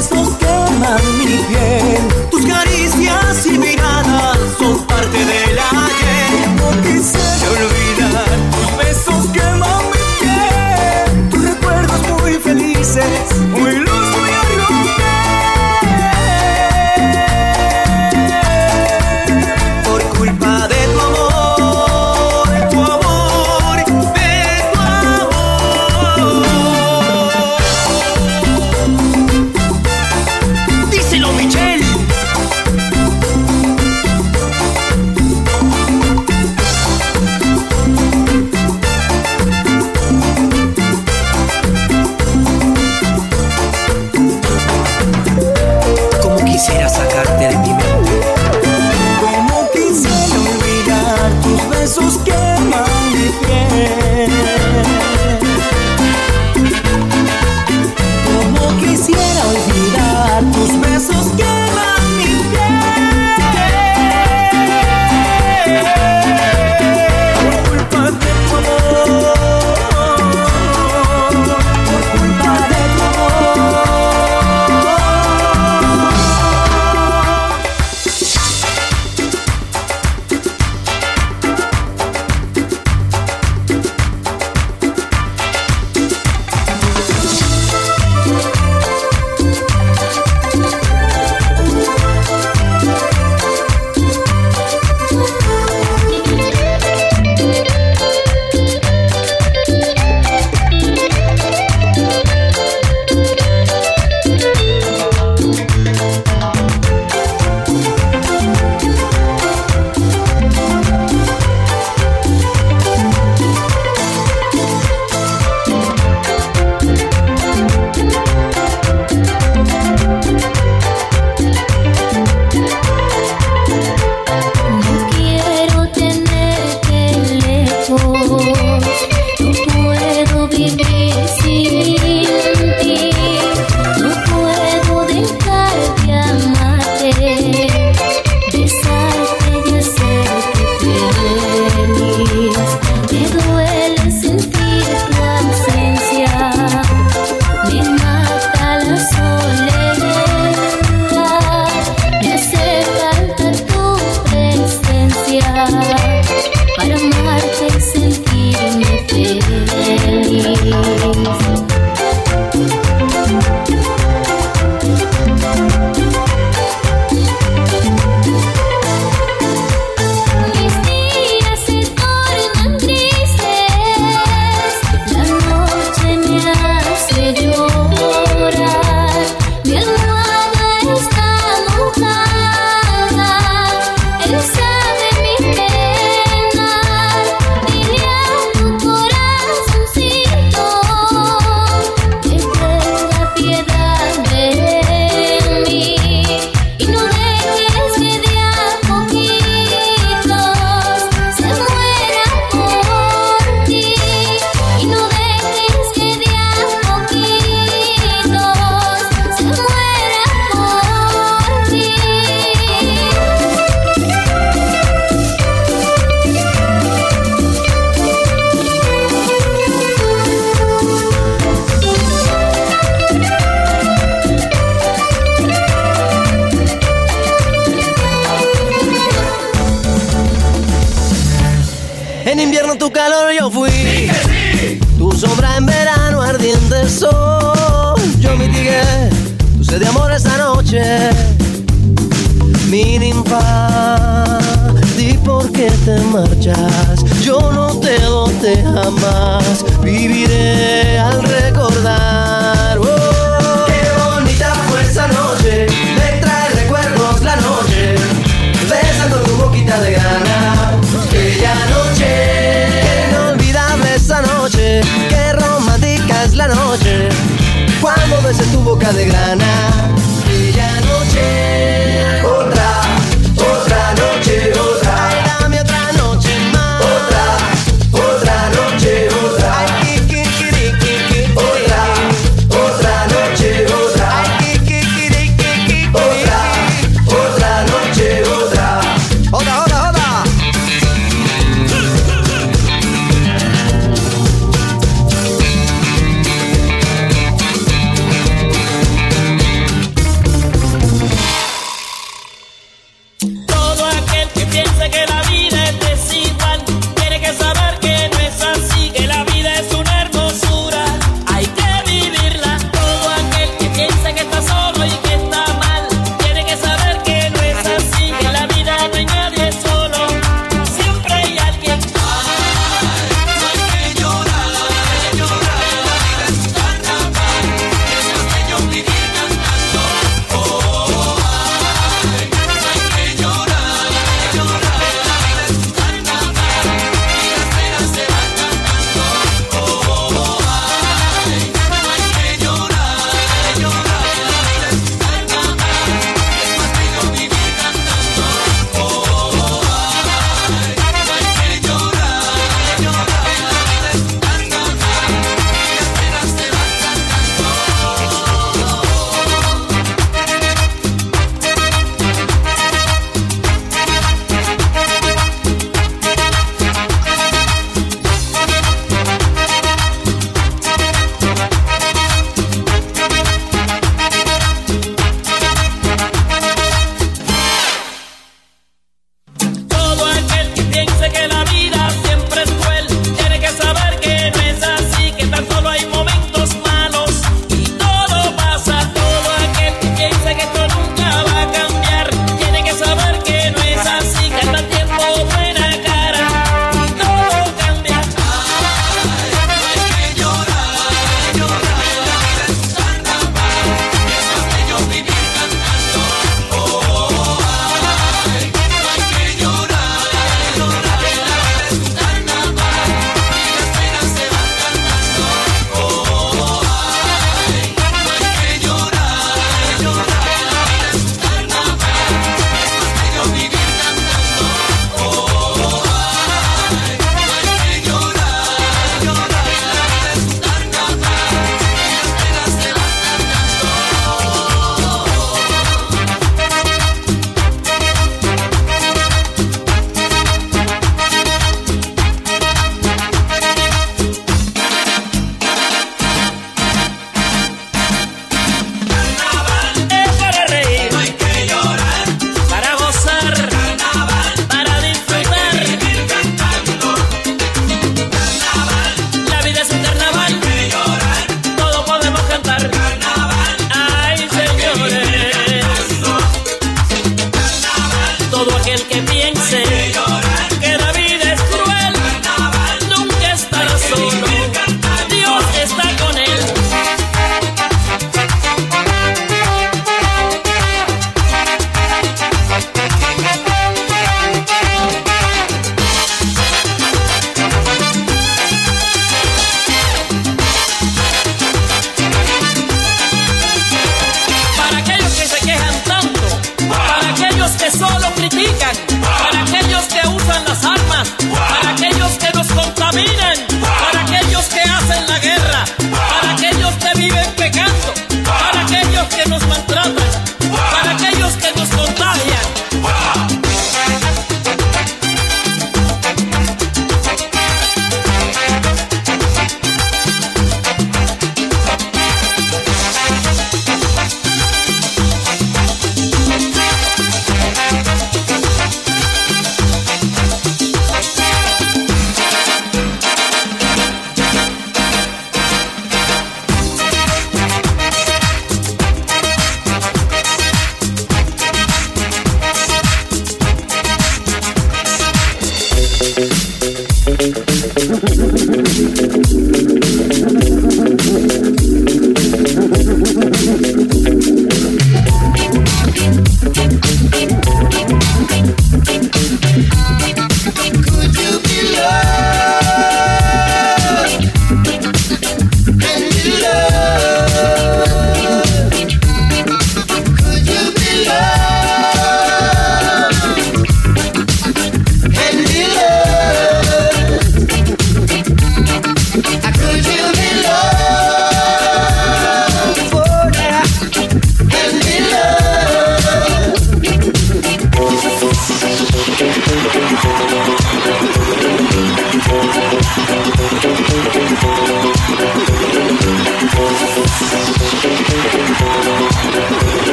besos queman mi piel, tus caricias y mi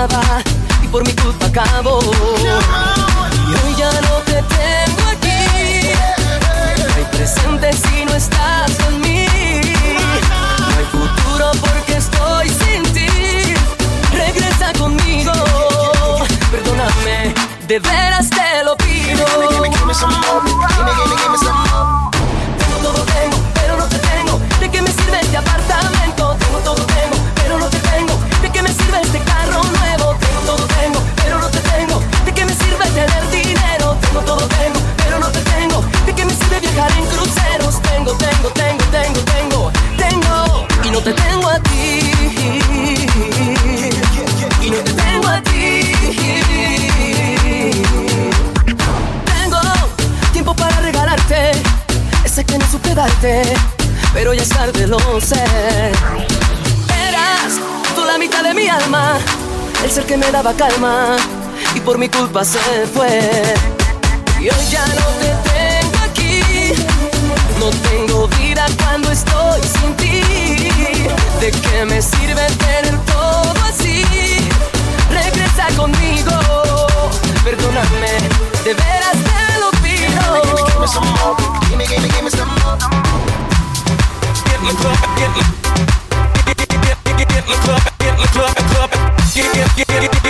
amaba y por mi culpa acabó. Y hoy ya no te tengo aquí. No hay presente si no estás en mí. No hay futuro porque estoy sin ti. Regresa conmigo. Perdóname, de veras te lo pido. quedarte, pero ya es tarde, lo sé. Eras tú la mitad de mi alma, el ser que me daba calma y por mi culpa se fue. Y hoy ya no te tengo aquí, no tengo vida cuando estoy sin ti. ¿De qué me sirve tener todo así? Regresa conmigo, perdóname, de veras. get, in the club, get, in the club, get, get, get, get, get, in get, get, get, get, get, get, get, get,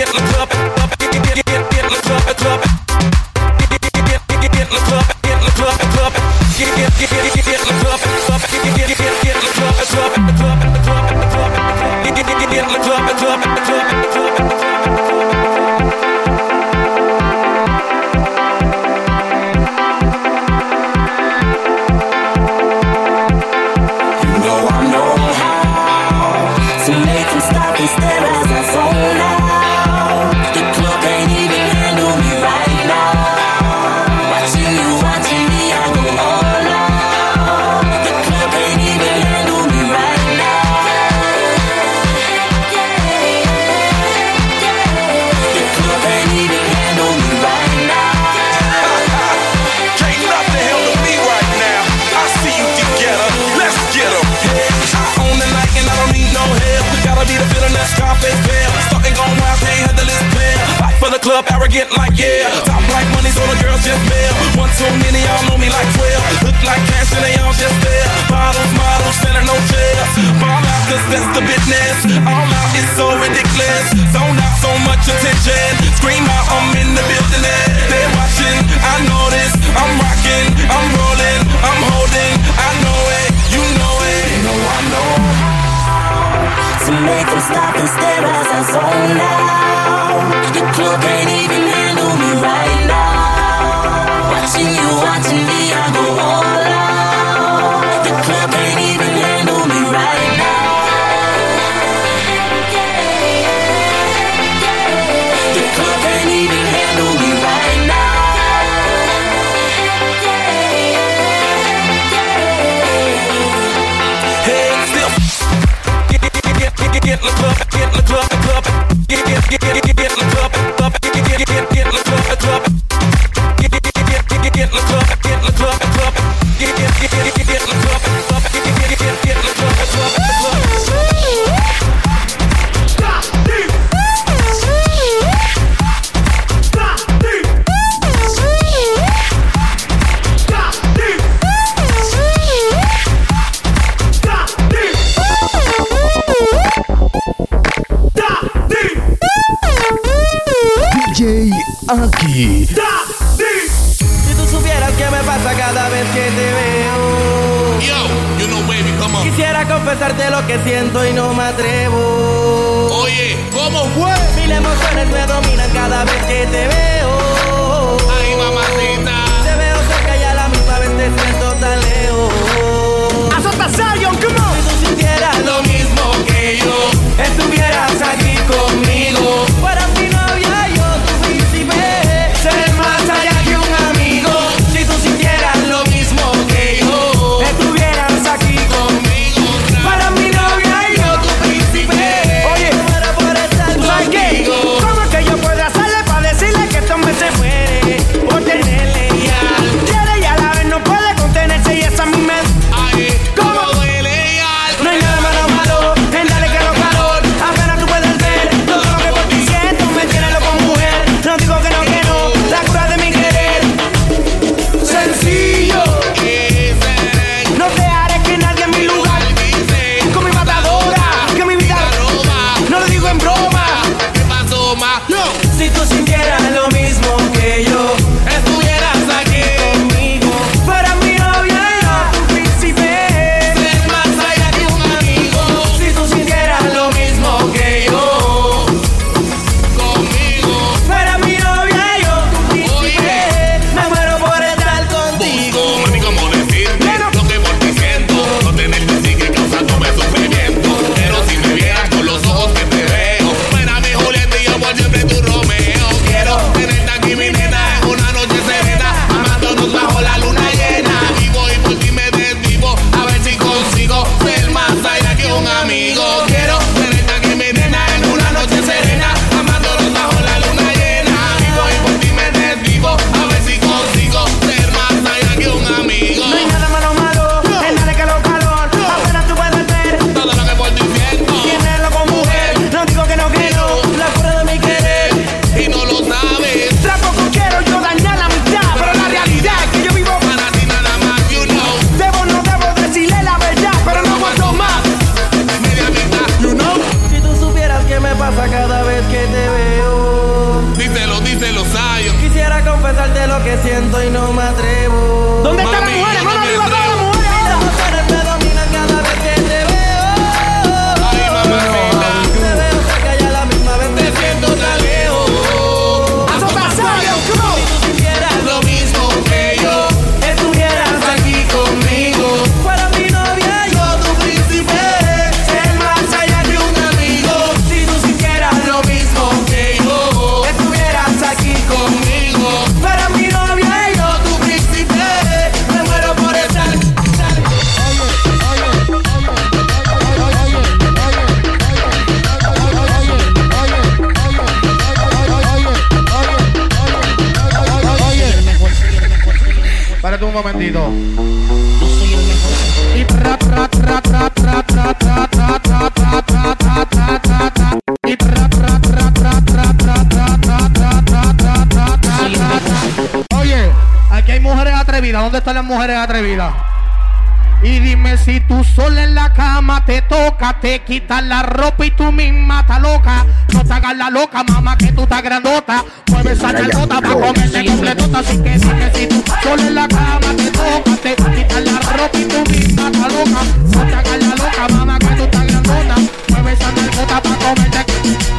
estás grandota. Mueve esa pa' comerte completota. Así que dime si tú sola en la cama te toca, te quitas la ropa y tú misma estás loca. No te hagas la loca, mamá, que tú estás grandota. Mueve esa nalgota pa' comerte.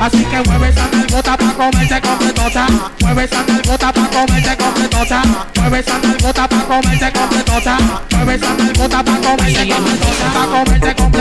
Así que mueve esa nalgota pa' comerte completota. Mueve esa nalgota pa' comerte completota. Mueve esa nalgota pa' comerte completota. Mueve esa nalgota pa' comerte completota. Pa' comerte completota.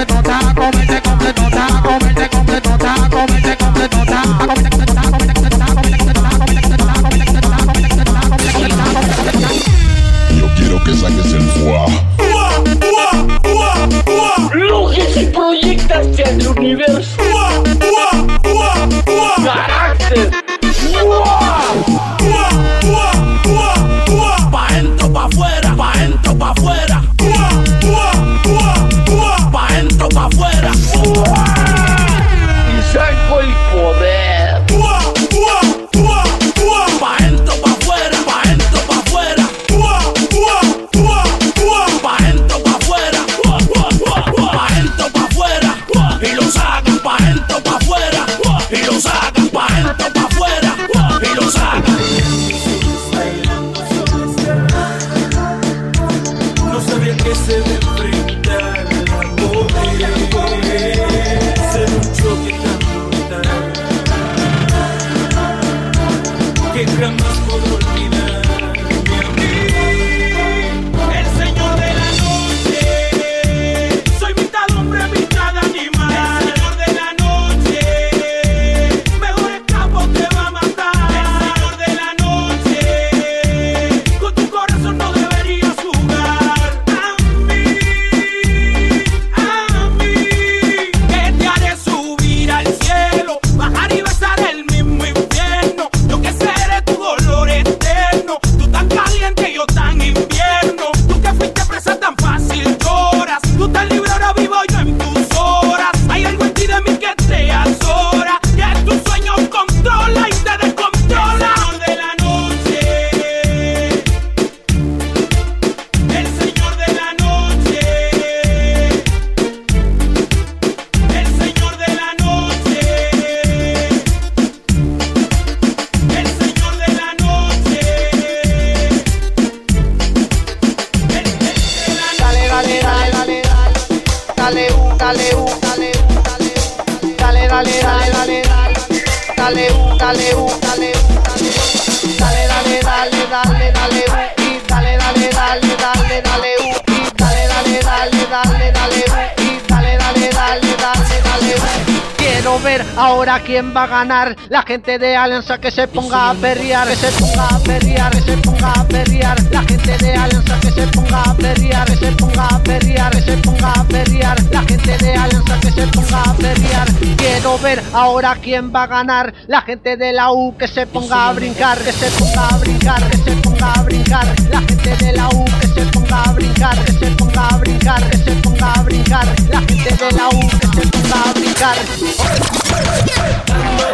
La gente de Alianza que se ponga a perrear, que se ponga a perrear, que se ponga a perrear. La gente de Alianza que se ponga a perrear, que se ponga a perrear, que se ponga a perrear. La gente de Alianza que se ponga a perrear. Quiero ver ahora quién va a ganar. La gente de la U que se ponga a brincar, que se ponga a brincar, que se ponga a brincar. La gente de la U que se ponga a brincar, que se ponga a brincar, que se ponga a brincar. La gente de la U que se ponga a brincar.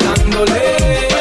dándole.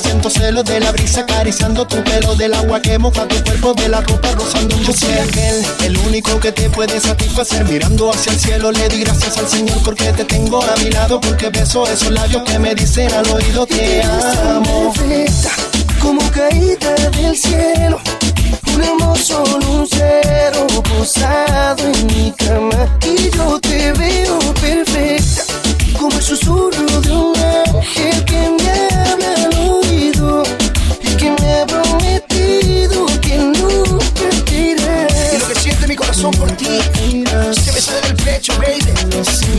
Siento celos de la brisa acariciando tu pelo del agua que moja tu cuerpo de la ropa rozando Yo soy aquel, el único que te puede satisfacer. Mirando hacia el cielo le di gracias al Señor porque te tengo a mi lado. Porque beso esos labios que me dicen al oído te amo. perfecta, como caída del cielo. Un amor solo un posado en mi cama. Y yo te veo perfecta, como el susurro de un ángel que me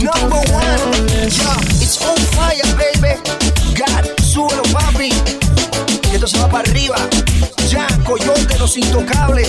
Number one Yeah, it's on fire, baby. God, súbelo, papi. Y esto se va para arriba. Ya, coyote, los intocables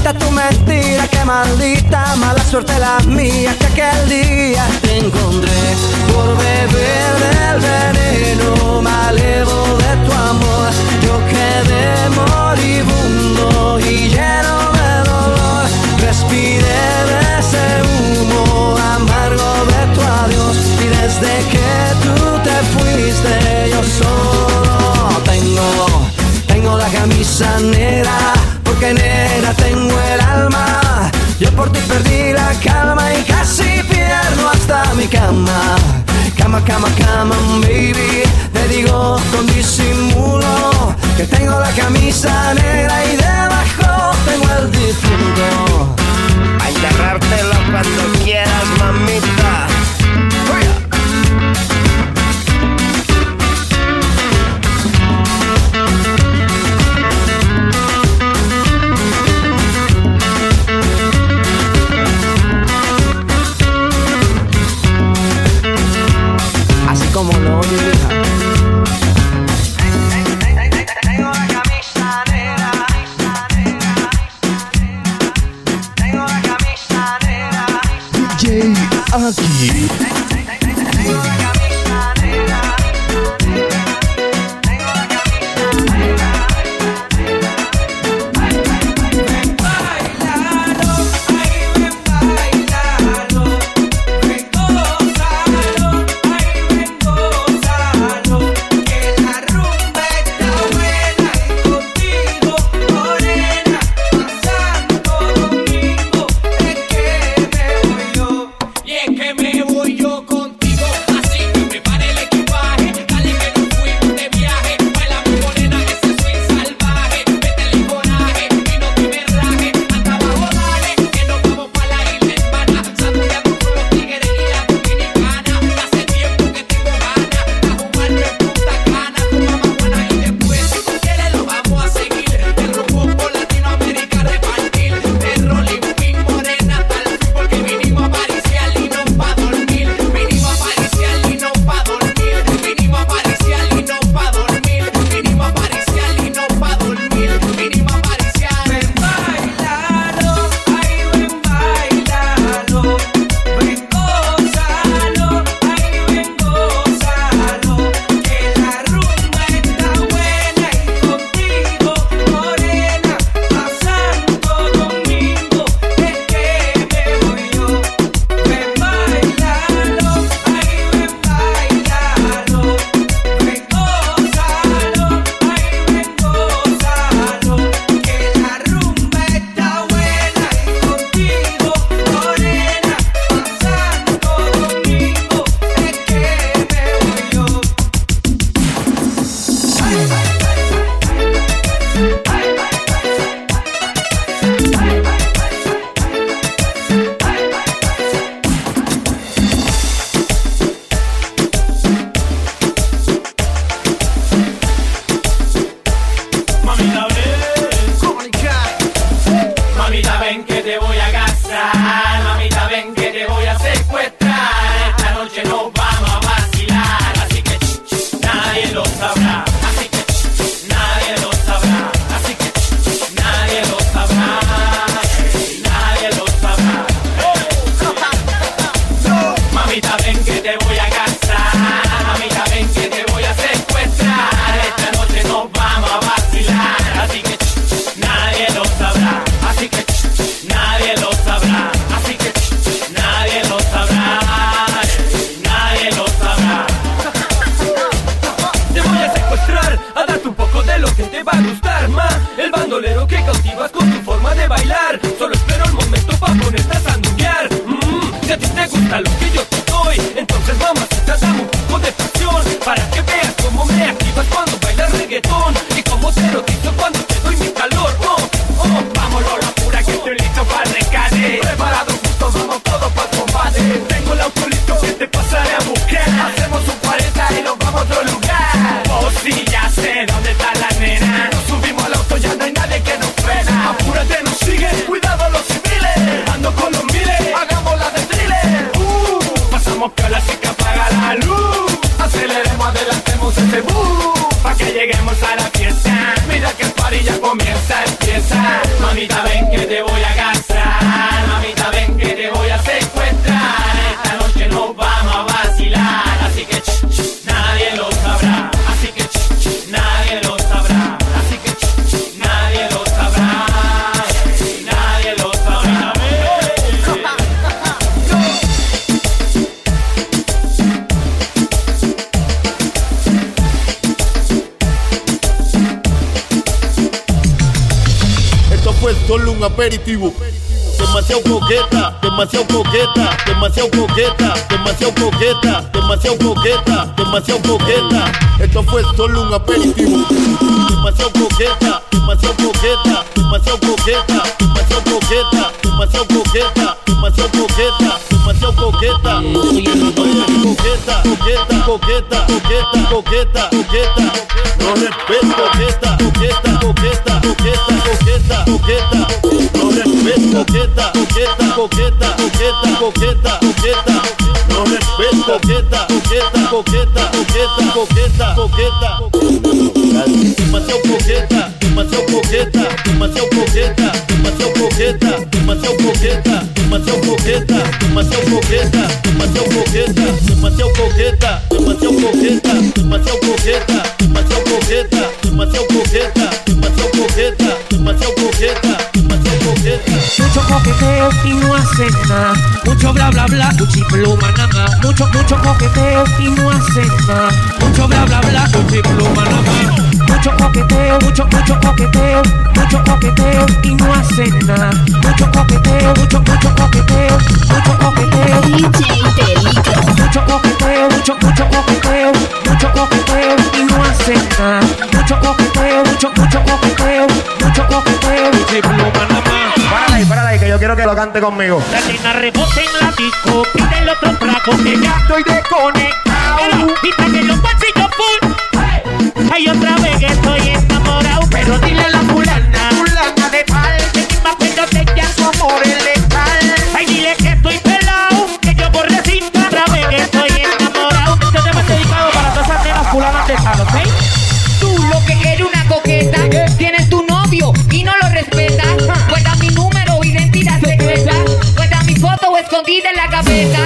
todita tu mentira. Que maldita mala suerte la mía que aquel día te encontré por beber del veneno. Me alevo de tu amor. Yo quedé moribundo y lleno de dolor. Respiré de ese humo amargo de tu adiós. Y desde que tú te fuiste, yo solo tengo, tengo la camisa negra. Porque negra tengo el alma. Yo por ti perdí la calma y casi pierdo hasta mi cama. Cama, cama, cama, baby. Te digo con disimulo que tengo la camisa negra y debajo tengo el difunto. A enterrártelo cuando quieras, mamita. letal. Ay, dile que estoy pelado, que yo por cinta otra vez que estoy enamorado. Este tema es dedicado para todas esas nenas fulanas de tal, ¿ok? Tú lo que eres una coqueta, tienes tu novio y no lo respetas. Guarda mi número, identidad secreta. Guarda mi foto escondida en la cabeza.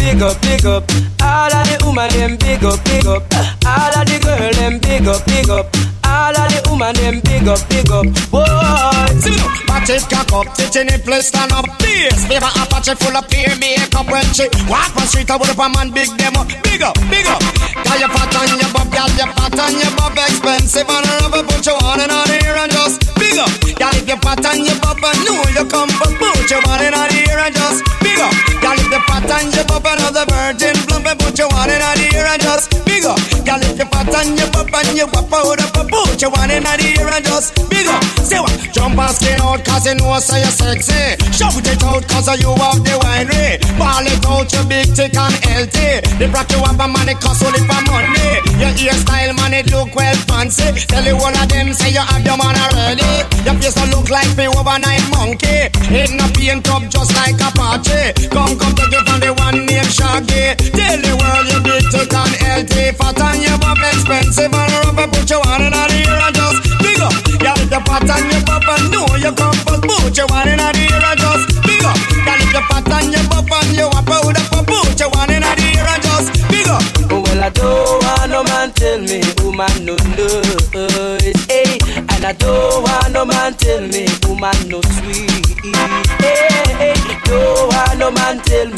Big up, big up. All of the woman them big up, big up. All of the girl them big up, big up. All of woman them big up, big up. Boy, See watch it cock up, titty nipple stand up. Bass, favor Apache full of peer makeup when she walk on street. I would up a man big them up, big up, big up. Got your fat on your bob, got your fat on your bob, expensive and rubber, put you on and on here and just big up. Got if your fat on your bob, and know you come but put you on and on here and just big up. Got if your fat on your bob, another virgin plump and put you on and on here and just big up. Got if your fat on your bob, and you wap out up, put you on and on here and just big up. Say what? Jump and skin out cause you know say you're sexy. Shout it out cause you have the winery. Ball it out, you big thick and healthy. The brought you up a money cost only for money. Your hairstyle man it look well fancy. Tell you all of them say you have your man already. Your face don't look like the overnight monkey. It not paint up just like Apache. Come come take it from the one named Shaggy. Tell the world you big thick and healthy. Fat and you up expensive and rubber put you on and on here and just big up. Yeah, if the fat and you pop and know you come first, put you on in a ear and just big up. Yeah, if the fat and you pop and you up out up, put you on in a ear and just big up. Well, I don't want no man tell me woman no noise, hey. And I don't want no man tell me woman no sweet.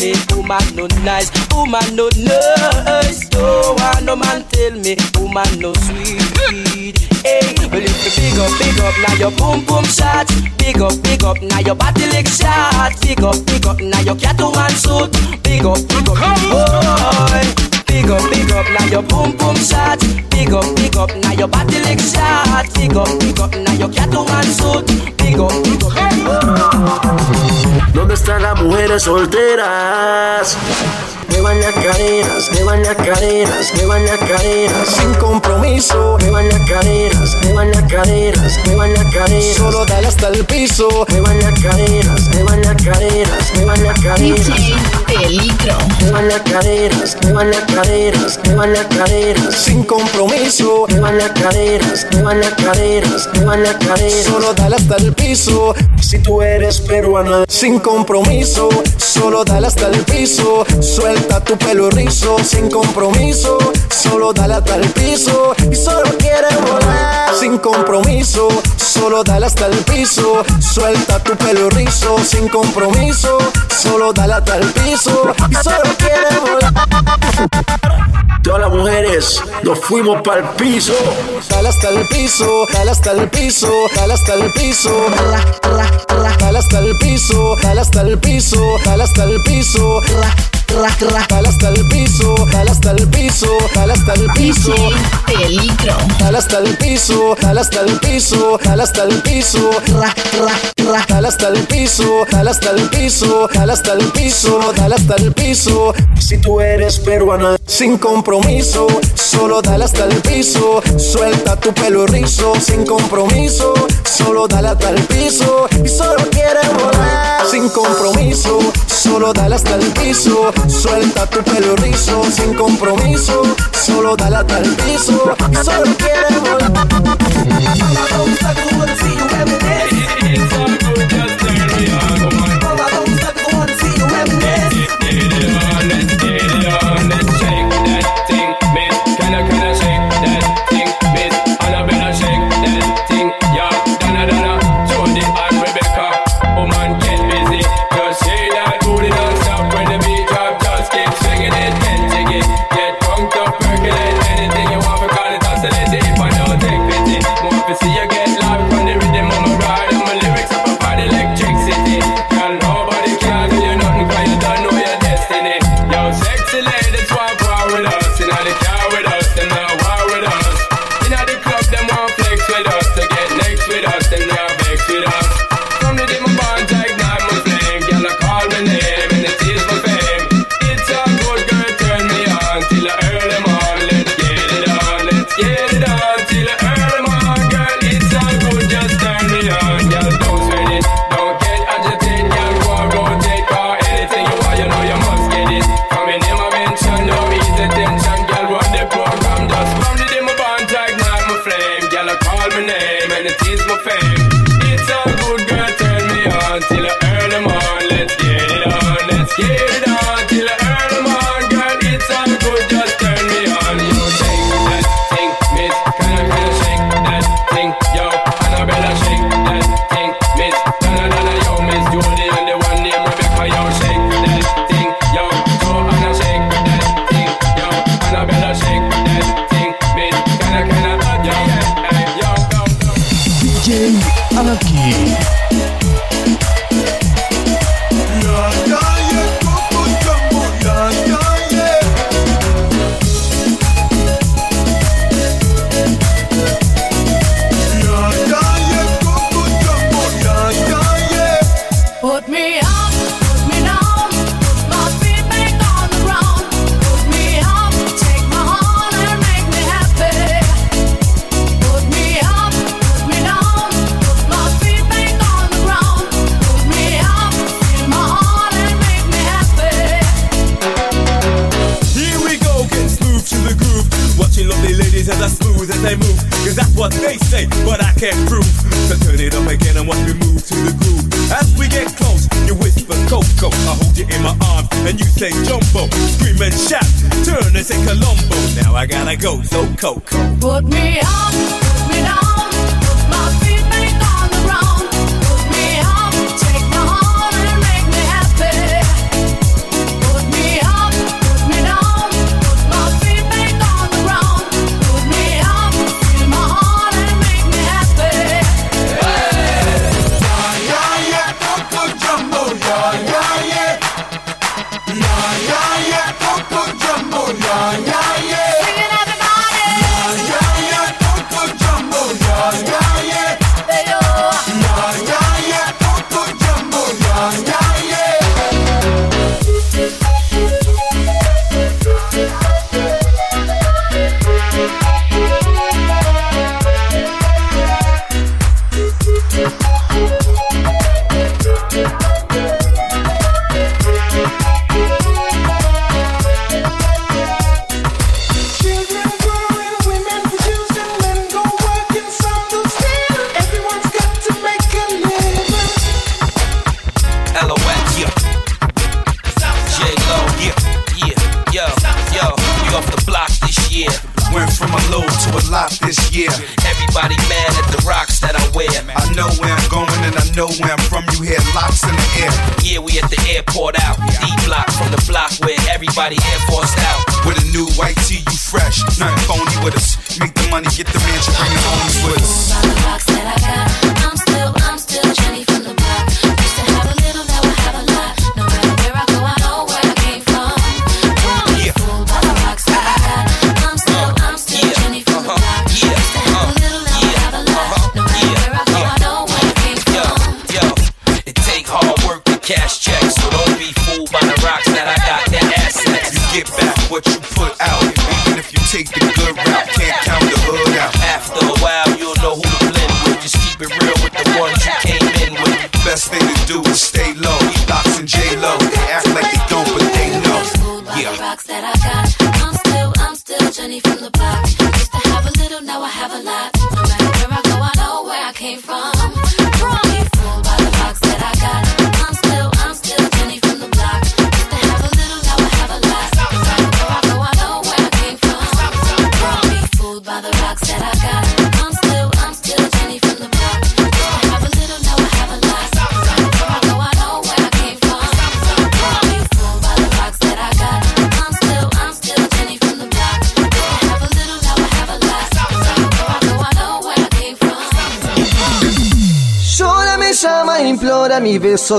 Me, woman no nice, woman no nice. Don't want no man tell me, woman no sweet. Hey, well if you big up, big up, now your boom boom shot. Big up, big up, now your body lick shot. Big up, big up, now your cat one suit. Big up, big up, boy. Big up, big up, now your boom boom shot. Big up, big up, now your body lick shot. Big up, big up, now your cat one suit. Big up, big up, ¿Dónde están las mujeres solteras? Muevan las caderas, muevan las caderas, muevan las caderas Sin compromiso Muevan las caderas, muevan las caderas, muevan las caderas Solo dale hasta el piso Muevan las caderas, muevan las caderas, muevan las caderas Peligro Muevan las caderas, muevan las caderas, muevan las caderas Sin compromiso Muevan las caderas, muevan las caderas, muevan las caderas Solo dale hasta el piso Si tú eres peruana Sin compromiso Solo dale hasta el piso Suelta tu pelo rizo Sin compromiso Solo dale hasta el piso Y solo quiere volar Sin compromiso Solo dale hasta el piso Suelta tu pelo rizo Sin compromiso Solo dale hasta el piso Y solo quiere volar Todas las mujeres nos fuimos para el piso. Dale hasta el piso, dale hasta el piso, dale hasta el piso. Dale hasta el piso, dale hasta el piso, dale hasta el piso. Dale hasta el piso, dale hasta el piso, dale hasta el piso. Peligro Dale hasta el piso, dale hasta el piso, dale hasta el piso. Dale hasta el piso, dale hasta el piso, dale hasta el piso, dale hasta el piso. Si tú eres peruana, sin compromiso, solo dale hasta el piso. Suelta tu pelo rizo, sin compromiso, solo dale hasta el piso. Y solo quiere volar, sin compromiso, solo dale hasta el piso. Suelta tu pelo rizo, sin compromiso, solo dale hasta el piso. Solo quiere go, so Coco. Put me up,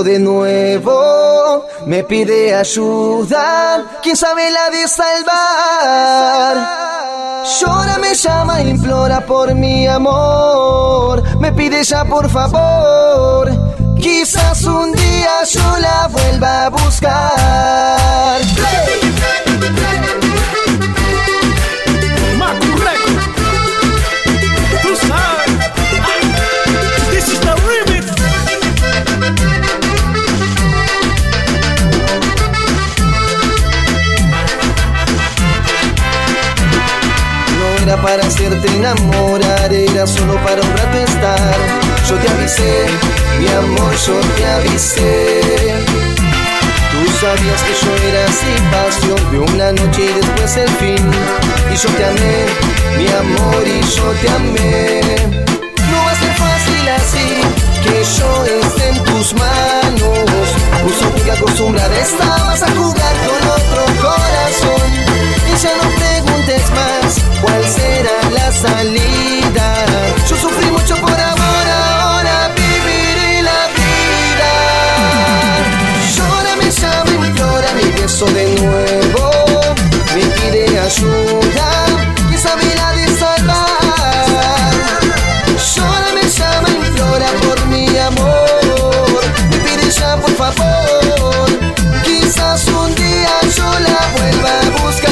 de nuevo me pide ayuda, quién sabe la de salvar. Llora, me llama, implora por mi amor, me pide ya por favor. Quizás un día yo la vuelva a buscar. solo para un rato estar. Yo te avisé, mi amor, yo te avisé. Tú sabías que yo era así, pasión de una noche y después el fin. Y yo te amé, mi amor, y yo te amé. No va a ser fácil así, que yo esté en tus manos. Puso que acostumbrada estabas a jugar con otro corazón. Y ya no te cuál será la salida. Yo sufrí mucho por amor, ahora viviré la vida. Llora mi llama y implora mi beso de nuevo. Me pide ayuda, que sabrá de salvar. Llora mi llama y implora por mi amor. Me pide ya por favor. Quizás un día yo la vuelva a buscar.